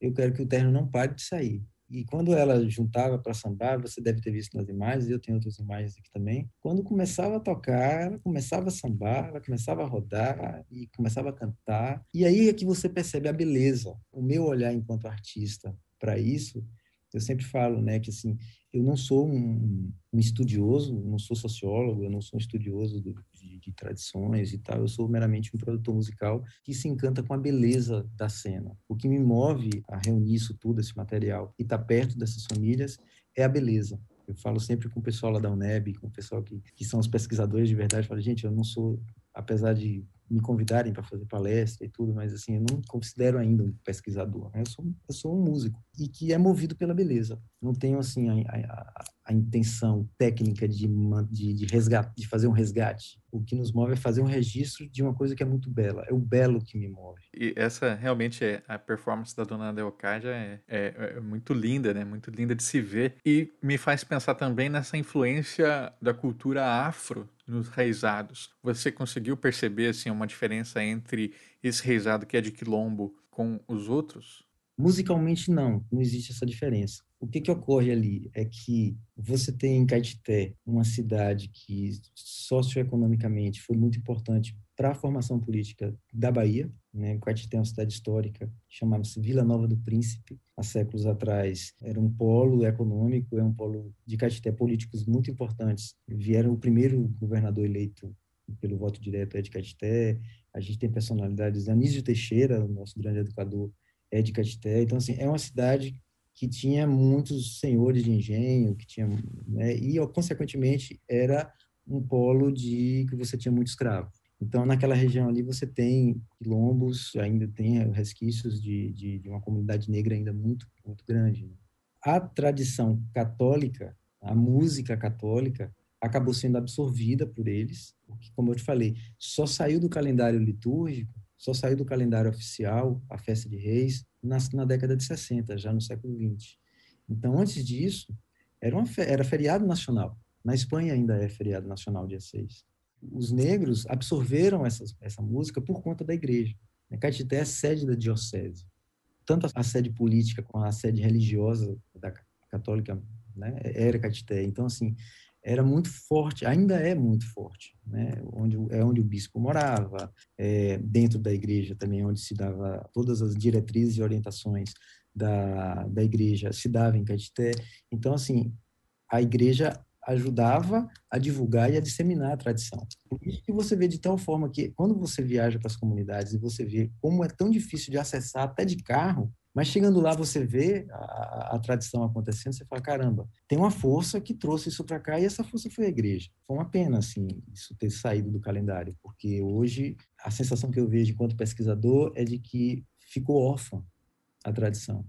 eu quero que o terno não pare de sair. E quando ela juntava para sambar, você deve ter visto nas imagens, eu tenho outras imagens aqui também. Quando começava a tocar, ela começava a sambar, ela começava a rodar e começava a cantar. E aí é que você percebe a beleza. O meu olhar enquanto artista para isso, eu sempre falo, né, que assim, eu não sou um, um estudioso, não sou sociólogo, eu não sou um estudioso do, de, de, tradições e tal, eu sou meramente um produtor musical que se encanta com a beleza da cena. O que me move a reunir isso tudo, esse material, e estar tá perto dessas famílias, é a beleza. Eu falo sempre com o pessoal lá da UNEB, com o pessoal que, que são os pesquisadores de verdade, falo, gente, eu não sou, apesar de me convidarem para fazer palestra e tudo, mas assim, eu não considero ainda um pesquisador. Né? Eu, sou, eu sou um músico e que é movido pela beleza. Não tenho assim a, a, a intenção técnica de, de, de, resgate, de fazer um resgate. O que nos move é fazer um registro de uma coisa que é muito bela. É o belo que me move. E essa realmente é a performance da Dona Leocádia é, é, é muito linda, né? Muito linda de se ver e me faz pensar também nessa influência da cultura afro nos reisados. Você conseguiu perceber assim uma diferença entre esse reisado que é de quilombo com os outros? Musicalmente não, não existe essa diferença. O que, que ocorre ali é que você tem em Caetité uma cidade que socioeconomicamente foi muito importante para a formação política da Bahia. Né? Caetité é uma cidade histórica, chamava-se Vila Nova do Príncipe. Há séculos atrás era um polo econômico, é um polo de Caetité políticos muito importantes. Vieram o primeiro governador eleito pelo voto direto é de Caetité. A gente tem personalidades, Anísio Teixeira, nosso grande educador, é de Caetité. Então, assim, é uma cidade que tinha muitos senhores de engenho, que tinha, né, e consequentemente era um polo de que você tinha muito escravo. Então, naquela região ali você tem quilombos, ainda tem resquícios de, de, de uma comunidade negra ainda muito muito grande. né? A tradição católica, a música católica acabou sendo absorvida por eles, porque, como eu te falei, só saiu do calendário litúrgico só saiu do calendário oficial, a festa de reis, na, na década de 60, já no século 20. Então, antes disso, era, uma, era feriado nacional. Na Espanha ainda é feriado nacional, dia 6. Os negros absorveram essa, essa música por conta da igreja. Caetité é sede da diocese. Tanto a sede política como a sede religiosa da católica né, era Caetité. Então, assim, era muito forte, ainda é muito forte, né? onde, é onde o bispo morava, é, dentro da igreja também, onde se dava todas as diretrizes e orientações da, da igreja, se dava em Caetité. Então, assim, a igreja ajudava a divulgar e a disseminar a tradição. Por isso que você vê de tal forma que, quando você viaja para as comunidades e você vê como é tão difícil de acessar até de carro, mas chegando lá, você vê a, a, tradição acontecendo, você fala, caramba, tem uma força que trouxe isso para cá e essa força foi a igreja. Foi uma pena, assim, isso ter saído do calendário, porque hoje a sensação que eu vejo enquanto pesquisador é de que ficou órfã a tradição.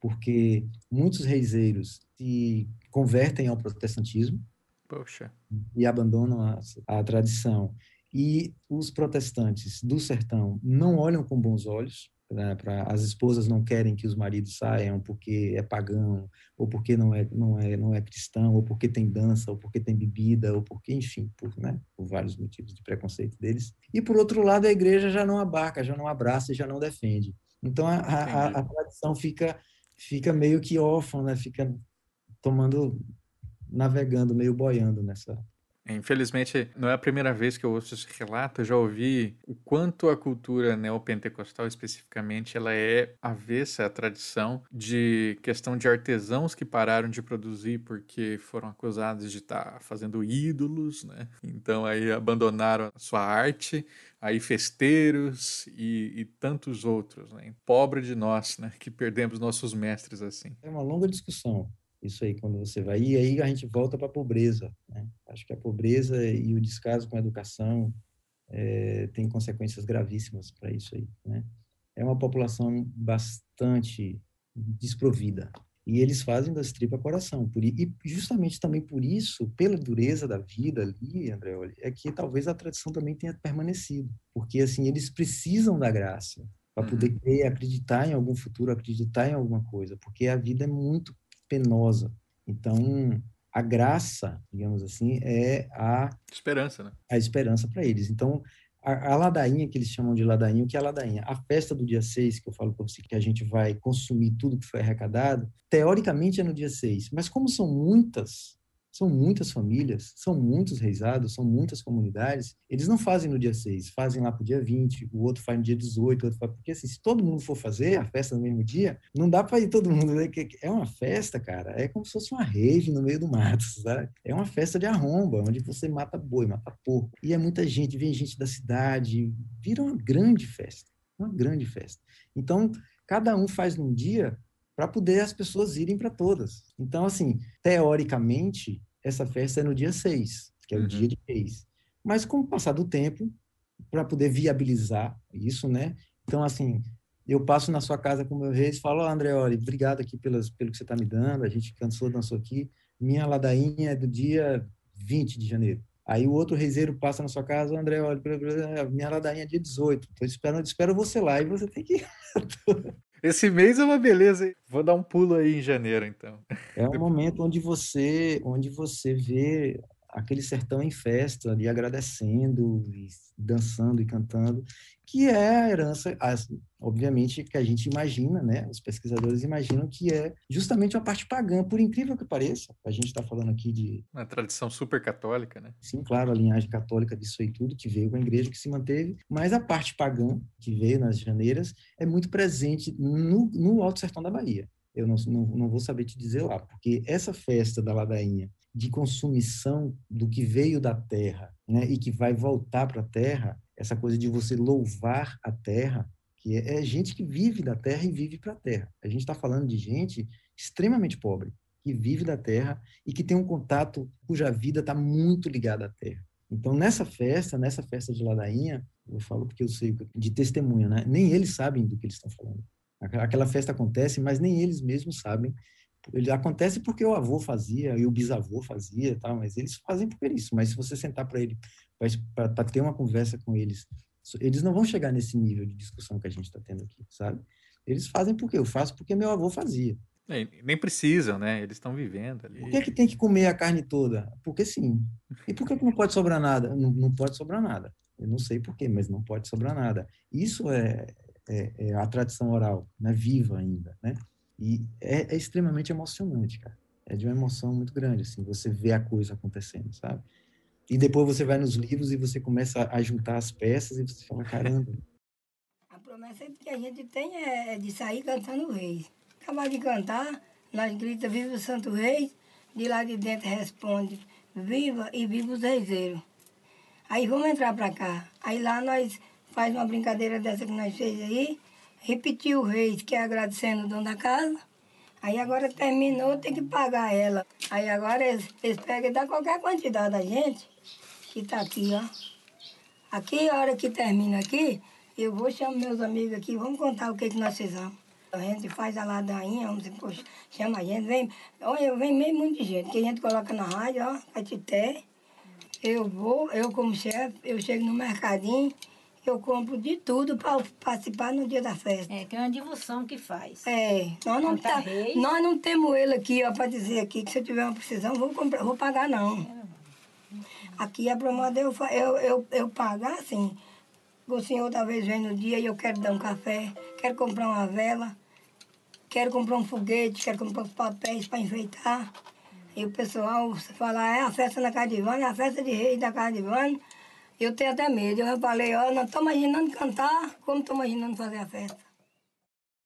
porque muitos reiseiros se convertem ao protestantismo Poxa. e abandonam a, a tradição. E os protestantes do sertão não olham com bons olhos né, para as esposas não querem que os maridos saiam porque é pagão ou porque não é não é não é cristão ou porque tem dança ou porque tem bebida ou porque enfim por né por vários motivos de preconceito deles. E por outro lado a igreja já não abarca já não abraça e já não defende. Então a, a, a tradição fica fica meio que órfã né fica tomando navegando meio boiando nessa Infelizmente, não é a primeira vez que eu ouço esse relato. Eu já ouvi o quanto a cultura neopentecostal, especificamente, ela é avessa à tradição de questão de artesãos que pararam de produzir porque foram acusados de estar fazendo ídolos, né? Então aí abandonaram a sua arte. Aí festeiros e, e tantos outros, né? Pobre de nós, né? Que perdemos nossos mestres assim. É uma longa discussão isso aí quando você vai. E aí a gente volta para a pobreza. Né? Acho que a pobreza e o descaso com a educação é, tem consequências gravíssimas para isso aí. Né? É uma população bastante desprovida. E eles fazem das tripas coração. Por, e justamente também por isso, pela dureza da vida ali, Andreoli, é que talvez a tradição também tenha permanecido. Porque, assim, eles precisam da graça para poder uhum. crer, acreditar em algum futuro, acreditar em alguma coisa. Porque a vida é muito penosa. Então, a graça, digamos assim, é a esperança, né? A esperança para eles. Então, a, a, ladainha que eles chamam de ladainha, o que é a ladainha? A festa do dia 6, que eu falo para você que a gente vai consumir tudo que foi arrecadado, teoricamente é no dia 6, mas como são muitas são muitas famílias, são muitos reisados, são muitas comunidades. Eles não fazem no dia 6, fazem lá para o dia 20, o outro faz no dia 18, outro faz... porque assim, se todo mundo for fazer a festa no mesmo dia, não dá para ir todo mundo. Né? É uma festa, cara, é como se fosse uma rave no meio do mato, <laughs> sabe? É uma festa de arromba, onde você mata boi, mata porco. E é muita gente, vem gente da cidade, vira uma grande festa, uma grande festa. Então, cada um faz num dia para poder as pessoas irem para todas. Então, assim, teoricamente, essa festa é no dia 6, que é o uhum. dia de reis. Mas com o passar do tempo, para poder viabilizar isso, né? Então, assim, eu passo na sua casa com o meu reis e falo, oh, André, olha, obrigado aqui pelas, pelo que você está me dando, a gente cansou, dançou aqui. Minha ladainha é do dia 20 de janeiro. Aí o outro reiseiro passa na sua casa, André, olha, minha ladainha é dia 18. Estou esperando, espero você lá e você tem que <laughs> Esse mês é uma beleza, hein? Vou dar um pulo aí em janeiro, então. É um momento onde você, onde você vê aquele sertão em festa, ali agradecendo, e dançando e cantando, que é a herança, obviamente, que a gente imagina, né? Os pesquisadores imaginam que é justamente uma parte pagã, por incrível que pareça. A gente está falando aqui de uma tradição super católica, né? Sim, claro, a linhagem católica disso aí tudo que veio com a igreja que se manteve, mas a parte pagã que veio nas janeiras é muito presente no, no Alto Sertão da Bahia. Eu não, não, não vou saber te dizer lá, porque essa festa da ladainha de consumição do que veio da terra né, e que vai voltar para a terra, essa coisa de você louvar a terra, que é, é gente que vive da terra e vive para a terra. A gente está falando de gente extremamente pobre, que vive da terra e que tem um contato cuja vida está muito ligada à terra. Então, nessa festa, nessa festa de ladainha, eu falo porque eu sei de testemunha, né? Nem eles sabem do que eles estão falando. Aquela festa acontece, mas nem eles mesmos sabem ele acontece porque o avô fazia e o bisavô fazia, tá? mas eles fazem por isso. Mas se você sentar para ele, para ter uma conversa com eles, eles não vão chegar nesse nível de discussão que a gente está tendo aqui, sabe? Eles fazem porque eu faço porque meu avô fazia. É, nem precisam, né? Eles estão vivendo ali. Por que, que tem que comer a carne toda? Porque sim. E por que, que não pode sobrar nada? Não, não pode sobrar nada. Eu não sei porquê, mas não pode sobrar nada. Isso é, é, é a tradição oral, né? viva ainda, né? E é, é, extremamente emocionante, cara. É de uma emoção muito grande, assim, você vê a coisa acontecendo, sabe? E depois você vai nos livros e você começa a juntar as peças e você fala, caramba. A promessa que a gente tem é de sair cantando o rei. Acabar de cantar, nós grita viva o Santo Rei, de lá de dentro responde, viva e viva os reiseiros. Aí vamos entrar para cá. Aí lá nós faz uma brincadeira dessa que nós fez aí, repetiu o rei, que é agradecendo o dono da casa. Aí agora terminou, tem que pagar ela. Aí agora eles, eles pegam e dão qualquer quantidade a gente, que está aqui, ó. Aqui, a hora que termina aqui, eu vou chamar meus amigos aqui, vamos contar o que, que nós fizemos. A gente faz a ladainha, vamos dizer, chama a gente, vem, olha, vem meio muita gente, que a gente coloca na rádio, ó, Catité. Eu vou, eu como chefe, eu chego no mercadinho, eu compro de tudo para participar no dia da festa. É, que é uma divulgação que faz. É, nós não, tá, nós não temos ele aqui, ó, para dizer aqui que se eu tiver uma precisão, vou comprar, vou pagar não. Aqui é para modo eu, fa- eu, eu, eu pagar assim. O senhor talvez vem no dia e eu quero dar um café, quero comprar uma vela, quero comprar um foguete, quero comprar os papéis para enfeitar. E o pessoal fala, é a festa na casa de Ivana, é a festa de reis da casa de Ivana. Eu tenho até medo. Eu falei, ó, não estou imaginando cantar, como estou imaginando fazer a festa.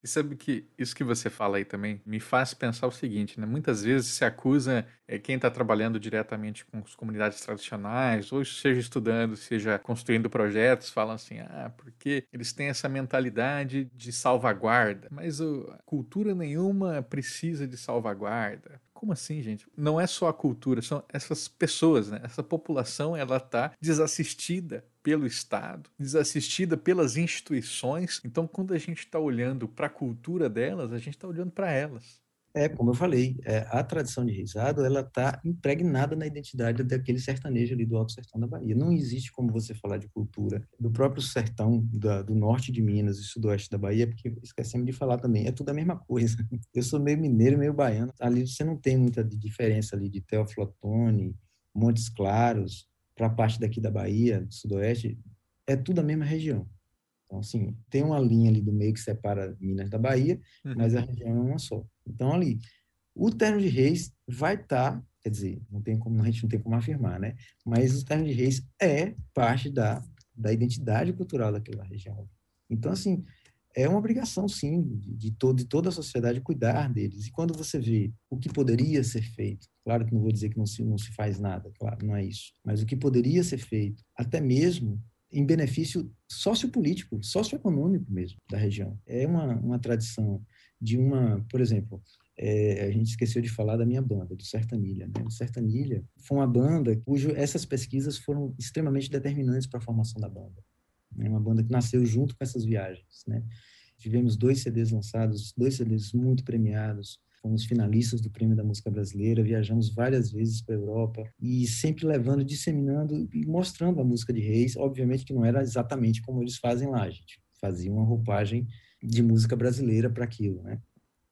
E sabe que isso que você fala aí também me faz pensar o seguinte, né? Muitas vezes se acusa é, quem está trabalhando diretamente com as comunidades tradicionais, ou seja estudando, seja construindo projetos, falam assim, ah, porque eles têm essa mentalidade de salvaguarda, mas o, cultura nenhuma precisa de salvaguarda. Como assim, gente? Não é só a cultura, são essas pessoas, né? Essa população, ela está desassistida pelo Estado, desassistida pelas instituições. Então, quando a gente está olhando para a cultura delas, a gente está olhando para elas. É, como eu falei, é, a tradição de reisado, ela está impregnada na identidade daquele sertanejo ali do Alto Sertão da Bahia. Não existe como você falar de cultura do próprio sertão da, do norte de Minas e sudoeste da Bahia, porque esquecemos de falar também, é tudo a mesma coisa. <laughs> Eu sou meio mineiro, meio baiano. Ali você não tem muita diferença ali de Teófilo Otoni, Montes Claros, para a parte daqui da Bahia, do sudoeste, é tudo a mesma região. Então, assim, tem uma linha ali do meio que separa Minas da Bahia, Uhum. mas a região é uma só. Então, ali, o terno de reis vai estar, quer dizer, não tem como, a gente não tem como afirmar, né? Mas o terno de reis é parte da, da identidade cultural daquela região. Então, assim, é uma obrigação, sim, de, de, todo, de toda a sociedade cuidar deles. E quando você vê o que poderia ser feito, claro que não vou dizer que não se, não se faz nada, claro, não é isso, mas o que poderia ser feito, até mesmo em benefício sociopolítico, socioeconômico mesmo da região. É uma, uma tradição de uma, por exemplo, é, a gente esqueceu de falar da minha banda, do Sertanilha. Né? O Sertanilha foi uma banda cujo essas pesquisas foram extremamente determinantes para a formação da banda. É uma banda que nasceu junto com essas viagens. Né? Tivemos dois CDs lançados, dois CDs muito premiados, fomos finalistas do Prêmio da Música Brasileira, viajamos várias vezes para a Europa e sempre levando, disseminando e mostrando a música de Reis. Obviamente que não era exatamente como eles fazem lá, a gente fazia uma roupagem de música brasileira para aquilo, né?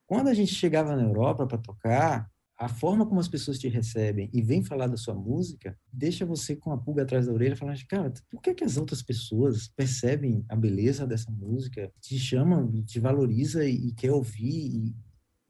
Quando a gente chegava na Europa para tocar, a forma como as pessoas te recebem e vêm falar da sua música deixa você com a pulga atrás da orelha falando, cara, por que, que as outras pessoas percebem a beleza dessa música, te chamam, te valoriza e, e quer ouvir e,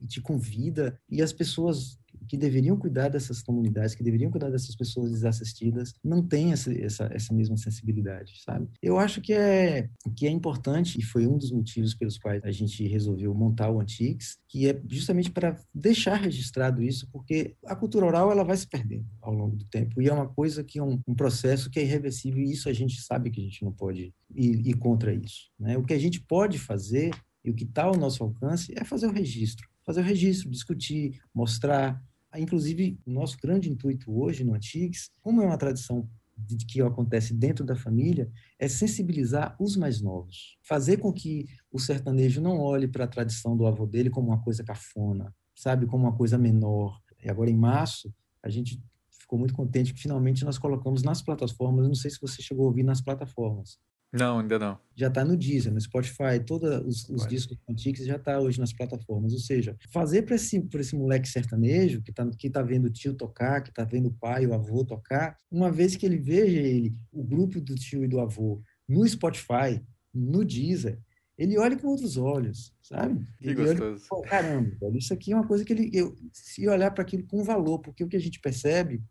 e te convida e as pessoas que deveriam cuidar dessas comunidades, que deveriam cuidar dessas pessoas desassistidas, não têm essa, essa, essa mesma sensibilidade, sabe? Eu acho que é, que é importante, e foi um dos motivos pelos quais a gente resolveu montar o Antiques, que é justamente para deixar registrado isso, porque a cultura oral ela vai se perdendo ao longo do tempo, e é uma coisa que é um, um processo que é irreversível, e isso a gente sabe que a gente não pode ir, ir contra isso. Né? O que a gente pode fazer, e o que está ao nosso alcance, é fazer o registro. Fazer o registro, discutir, mostrar, Inclusive, o nosso grande intuito hoje no Antigues, como é uma tradição de que acontece dentro da família, é sensibilizar os mais novos. Fazer com que o sertanejo não olhe para a tradição do avô dele como uma coisa cafona, sabe, como uma coisa menor. E agora, em março, a gente ficou muito contente que finalmente nós colocamos nas plataformas, não sei se você chegou a ouvir nas plataformas, não, ainda não. Já está no Deezer, no Spotify, todos os, os discos antigos já está hoje nas plataformas. Ou seja, fazer para esse, pra esse moleque sertanejo que está que tá vendo o tio tocar, que está vendo o pai, o avô tocar, uma vez que ele veja ele, o grupo do tio e do avô, no Spotify, no Deezer, ele olha com outros olhos, sabe? Que ele gostoso. Olha, caramba, velho, isso aqui é uma coisa que ele. Eu, se olhar para aquilo com valor, porque o que a gente percebe,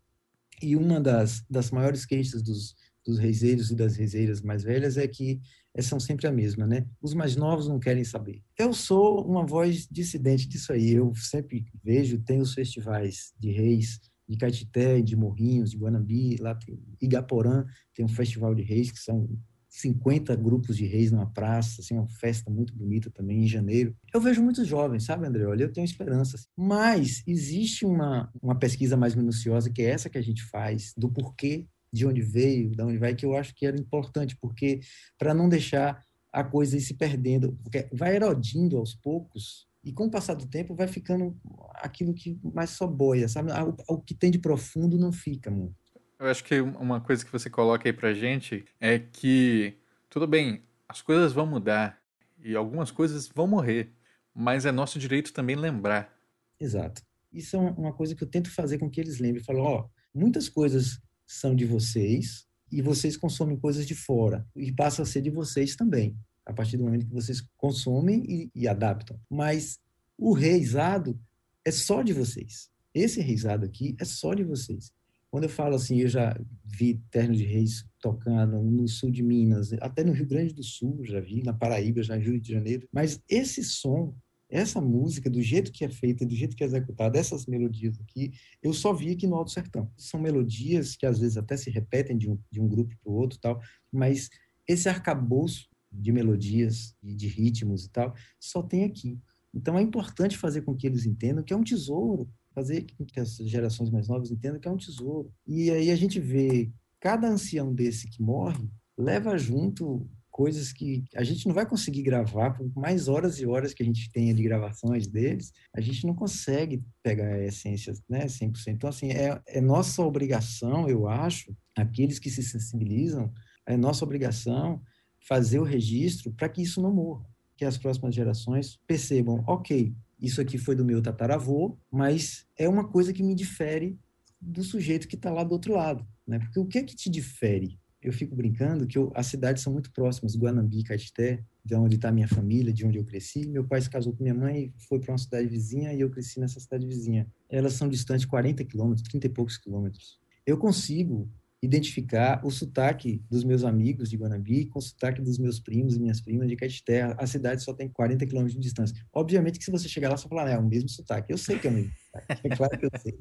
e uma das, das maiores queixas dos dos reiseiros e das reiseiras mais velhas é que são sempre a mesma, né? Os mais novos não querem saber. Eu sou uma voz dissidente disso aí. Eu sempre vejo, tem os festivais de reis, de Caetité, de Morrinhos, de Guanambi, lá tem Igaporã, tem um festival de reis que são 50 grupos de reis numa praça, assim, uma festa muito bonita também em janeiro. Eu vejo muitos jovens, sabe, André? Olha, eu tenho esperanças. Mas existe uma, uma pesquisa mais minuciosa, que é essa que a gente faz, do porquê de onde veio, de onde vai, que eu acho que era importante, porque para não deixar a coisa ir se perdendo, porque vai erodindo aos poucos e com o passar do tempo vai ficando aquilo que mais só boia, sabe? Ah, o, que tem de profundo não fica muito. Eu acho que uma coisa que você coloca aí pra gente é que, tudo bem, as coisas vão mudar e algumas coisas vão morrer, mas é nosso direito também lembrar. Exato. Isso é uma coisa que eu tento fazer com que eles lembrem. Falam, ó, oh, muitas coisas são de vocês e vocês consomem coisas de fora e passa a ser de vocês também, a partir do momento que vocês consomem e, e adaptam. Mas o reizado é só de vocês. Esse reizado aqui é só de vocês. Quando eu falo assim, eu já vi Terno de Reis tocando no sul de Minas, até no Rio Grande do Sul, já vi, na Paraíba, já no Rio de Janeiro. Mas esse som, essa música, do jeito que é feita, do jeito que é executada, essas melodias aqui, eu só vi aqui no Alto Sertão. São melodias que às vezes até se repetem de um, de um grupo para o outro, tal, mas esse arcabouço de melodias e de ritmos e tal, só tem aqui. Então é importante fazer com que eles entendam que é um tesouro fazer com que as gerações mais novas entendam que é um tesouro. E aí a gente vê cada ancião desse que morre leva junto coisas que a gente não vai conseguir gravar por mais horas e horas que a gente tenha de gravações deles, a gente não consegue pegar a essência, né, 100%. Então, assim, é, é nossa obrigação, eu acho, aqueles que se sensibilizam, é nossa obrigação fazer o registro para que isso não morra, que as próximas gerações percebam, ok, isso aqui foi do meu tataravô, mas é uma coisa que me difere do sujeito que está lá do outro lado, né? Porque o que é que te difere? Eu fico brincando que eu, as cidades são muito próximas, Guanambi, Caeté, de onde está minha família, de onde eu cresci. Meu pai se casou com minha mãe, foi para uma cidade vizinha e eu cresci nessa cidade vizinha. Elas são distantes 40 quilômetros, 30 e poucos quilômetros. Eu consigo identificar o sotaque dos meus amigos de Guanambi com o sotaque dos meus primos e minhas primas de Caetité. A cidade só tem 40 quilômetros de distância. Obviamente que se você chegar lá, você falar, ah, é o mesmo sotaque. Eu sei que é o mesmo sotaque, <laughs> é claro que eu sei.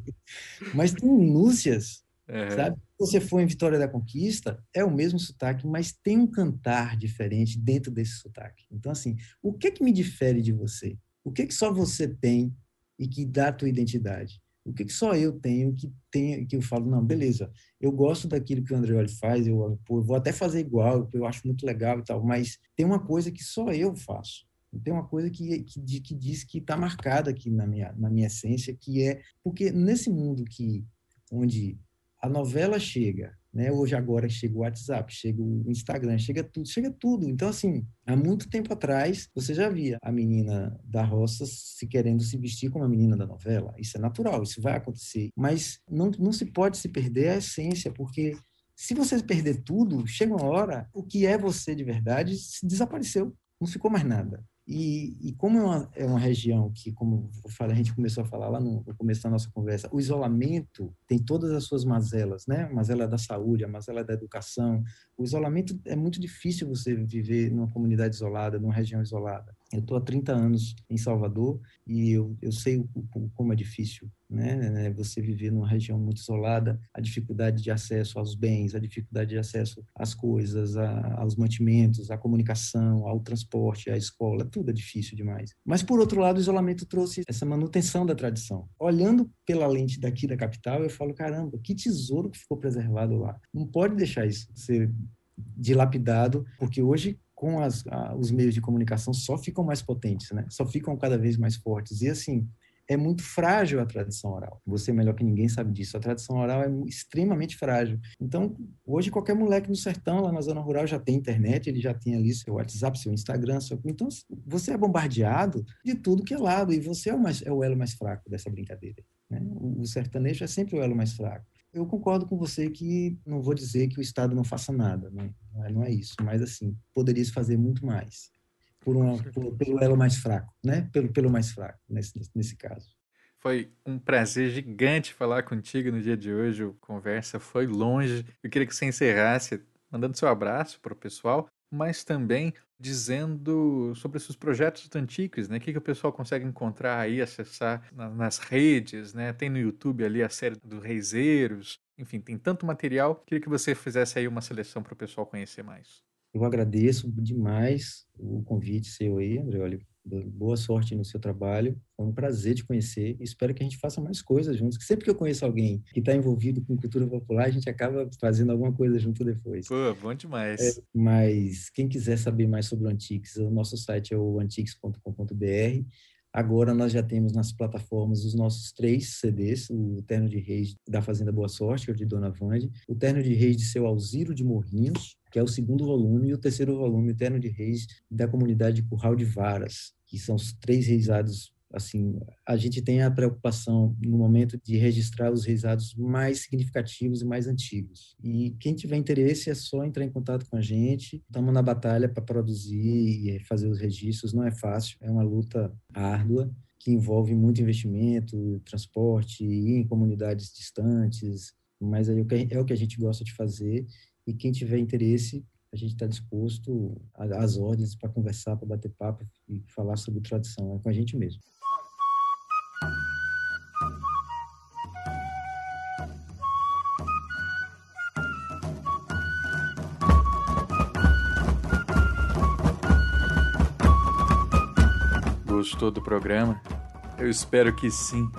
Mas tem minúcias, é. sabe? Se você for em Vitória da Conquista, é o mesmo sotaque, mas tem um cantar diferente dentro desse sotaque. Então, assim, o que que me difere de você? O que que só você tem e que dá a tua identidade? O que, que só eu tenho que tenho que eu falo, não, beleza, eu gosto daquilo que o Andreoli faz, eu, pô, eu vou até fazer igual, eu acho muito legal e tal, mas tem uma coisa que só eu faço. Tem uma coisa que, que, que diz que está marcada aqui na minha, na minha essência, que é porque nesse mundo que onde a novela chega, né? Hoje agora chega o WhatsApp, chega o Instagram, chega tudo, chega tudo. Então assim, há muito tempo atrás você já via a menina da roça se querendo se vestir como a menina da novela. Isso é natural, isso vai acontecer. Mas não, não se pode se perder a essência, porque se você perder tudo, chega uma hora, o que é você de verdade desapareceu, não ficou mais nada. E, e, como é uma, é uma, região que, como a gente começou a falar lá no, no, começo da nossa conversa, o isolamento tem todas as suas mazelas, né? A mazela da saúde, a mazela da educação. O isolamento é muito difícil você viver numa comunidade isolada, numa região isolada. Eu estou há 30 anos em Salvador e eu, eu sei o, o, como é difícil né, né? Você viver numa região muito isolada, a dificuldade de acesso aos bens, a dificuldade de acesso às coisas, a, aos mantimentos, à comunicação, ao transporte, à escola, tudo é difícil demais. Mas, por outro lado, o isolamento trouxe essa manutenção da tradição. Olhando pela lente daqui da capital, eu falo, caramba, que tesouro que ficou preservado lá. Não pode deixar isso ser dilapidado, porque hoje com as, os meios de comunicação só ficam mais potentes, né? Só ficam cada vez mais fortes. E assim, é muito frágil a tradição oral. Você melhor que ninguém sabe disso. A tradição oral é extremamente frágil. Então, hoje qualquer moleque no sertão, lá na zona rural, já tem internet, ele já tem ali seu WhatsApp, seu Instagram, seu... então você é bombardeado de tudo que é lado e você é o, mais, é o elo mais fraco dessa brincadeira. Né? O sertanejo é sempre o elo mais fraco. Eu concordo com você que não vou dizer que o Estado não faça nada, né? não é isso, mas assim poderia se fazer muito mais por uma, por, pelo elo mais fraco, né? Pelo, pelo mais fraco, nesse, nesse caso. Foi um prazer gigante falar contigo no dia de hoje. A conversa foi longe. Eu queria que você encerrasse mandando seu abraço para o pessoal, mas também dizendo sobre seus projetos antigos, né? O que, que o pessoal consegue encontrar aí, acessar nas redes, né? Tem no YouTube ali a série dos Reiseiros. Enfim, tem tanto material. Queria que você fizesse aí uma seleção para o pessoal conhecer mais. Eu agradeço demais o convite seu aí, André. Olha, Boa sorte no seu trabalho. Foi um prazer te conhecer. Espero que a gente faça mais coisas juntos. Sempre que eu conheço alguém que está envolvido com cultura popular, a gente acaba fazendo alguma coisa junto depois. Pô, bom demais. É, mas quem quiser saber mais sobre o Antiques, o nosso site é o antiques.com.br. Agora nós já temos nas plataformas os nossos três CDs, o Terno de Reis da Fazenda Boa Sorte, é o de Dona Vande, o Terno de Reis de Seu Alziro de Morrinhos, que é o segundo volume, e o terceiro volume, o Terno de Reis da comunidade Curral de Varas, que são os três reisados assim, a gente tem a preocupação no momento de registrar os reisados mais significativos e mais antigos. E quem tiver interesse é só entrar em contato com a gente. Estamos na batalha para produzir e fazer os registros. Não é fácil, é uma luta árdua que envolve muito investimento, transporte, ir em comunidades distantes, mas aí é o que a gente gosta de fazer. E quem tiver interesse, a gente está disposto às ordens para conversar, para bater papo e falar sobre tradição. É com a gente mesmo. Gostou do programa? Eu espero que sim.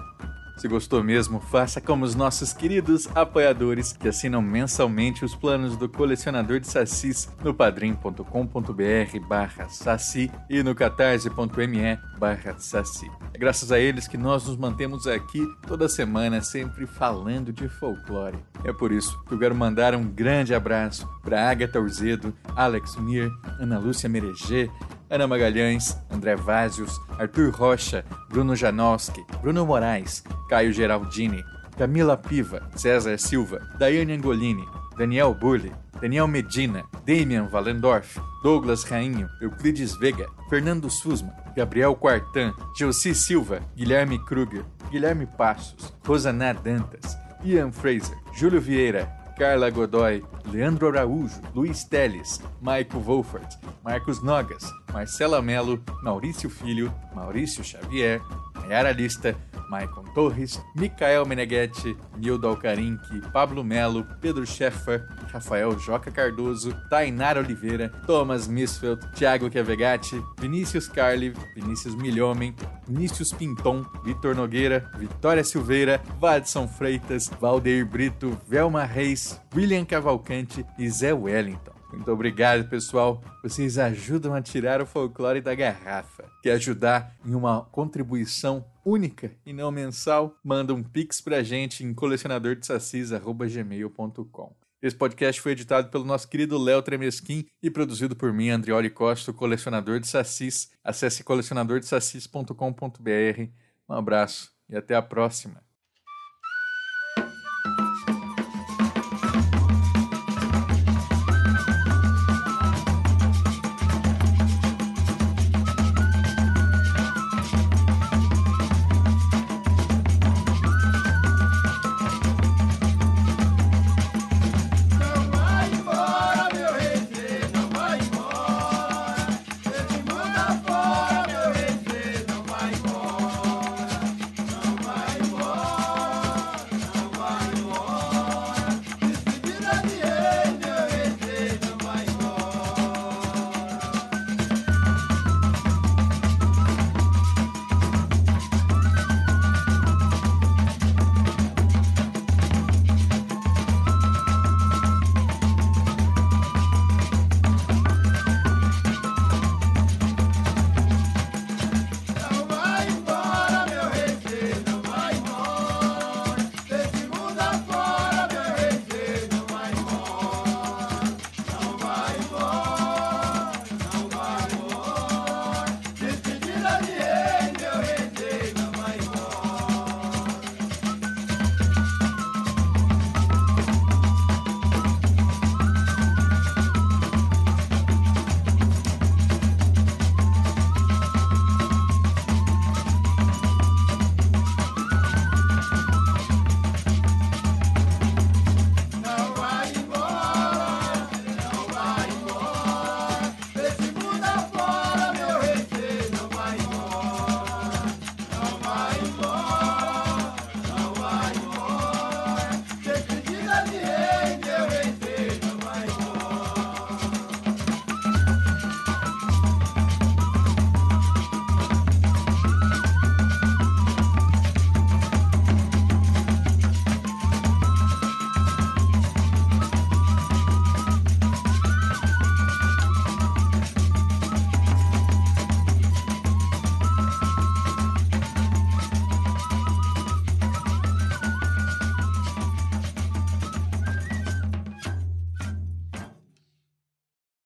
Se gostou mesmo, faça como os nossos queridos apoiadores que assinam mensalmente os planos do colecionador de sacis no padrim.com.br barra saci e no catarse.me barra saci. É graças a eles que nós nos mantemos aqui toda semana sempre falando de folclore. É por isso que eu quero mandar um grande abraço para Agatha Urzedo, Alex Mir, Ana Lúcia Mereger, Ana Magalhães, André Vázios, Arthur Rocha, Bruno Janowski, Bruno Moraes, Caio Geraldini, Camila Piva, César Silva, Daiane Angolini, Daniel Burle, Daniel Medina, Damian Valendorf, Douglas Rainho, Euclides Vega, Fernando Susma, Gabriel Quartan, Josi Silva, Guilherme Kruger, Guilherme Passos, Rosana Dantas, Ian Fraser, Júlio Vieira, Carla Godoy, Leandro Araújo, Luiz Teles, Maico Wolfert, Marcos Nogas, Marcela Melo, Maurício Filho, Maurício Xavier, Nayara Lista, Maicon Torres, Micael Meneghetti, Nildo Alcarinque, Pablo Melo, Pedro Scheffer, Rafael Joca Cardoso, Tainara Oliveira, Thomas Misfeld, Thiago Chiavegatti, Vinícius Carli, Vinícius Milhomem, Vinícius Pinton, Vitor Nogueira, Vitória Silveira, Vadson Freitas, Valdeir Brito, Velma Reis, William Cavalcante e Zé Wellington. Muito obrigado, pessoal. Vocês ajudam a tirar o folclore da garrafa. Quer ajudar em uma contribuição única e não mensal? Manda um pix pra gente em colecionadordesacis.gmail.com. Esse podcast foi editado pelo nosso querido Léo Tremesquim e produzido por mim, Andrioli Costa, colecionador de sacis. Acesse colecionadordesacis.com.br. Um abraço e até a próxima.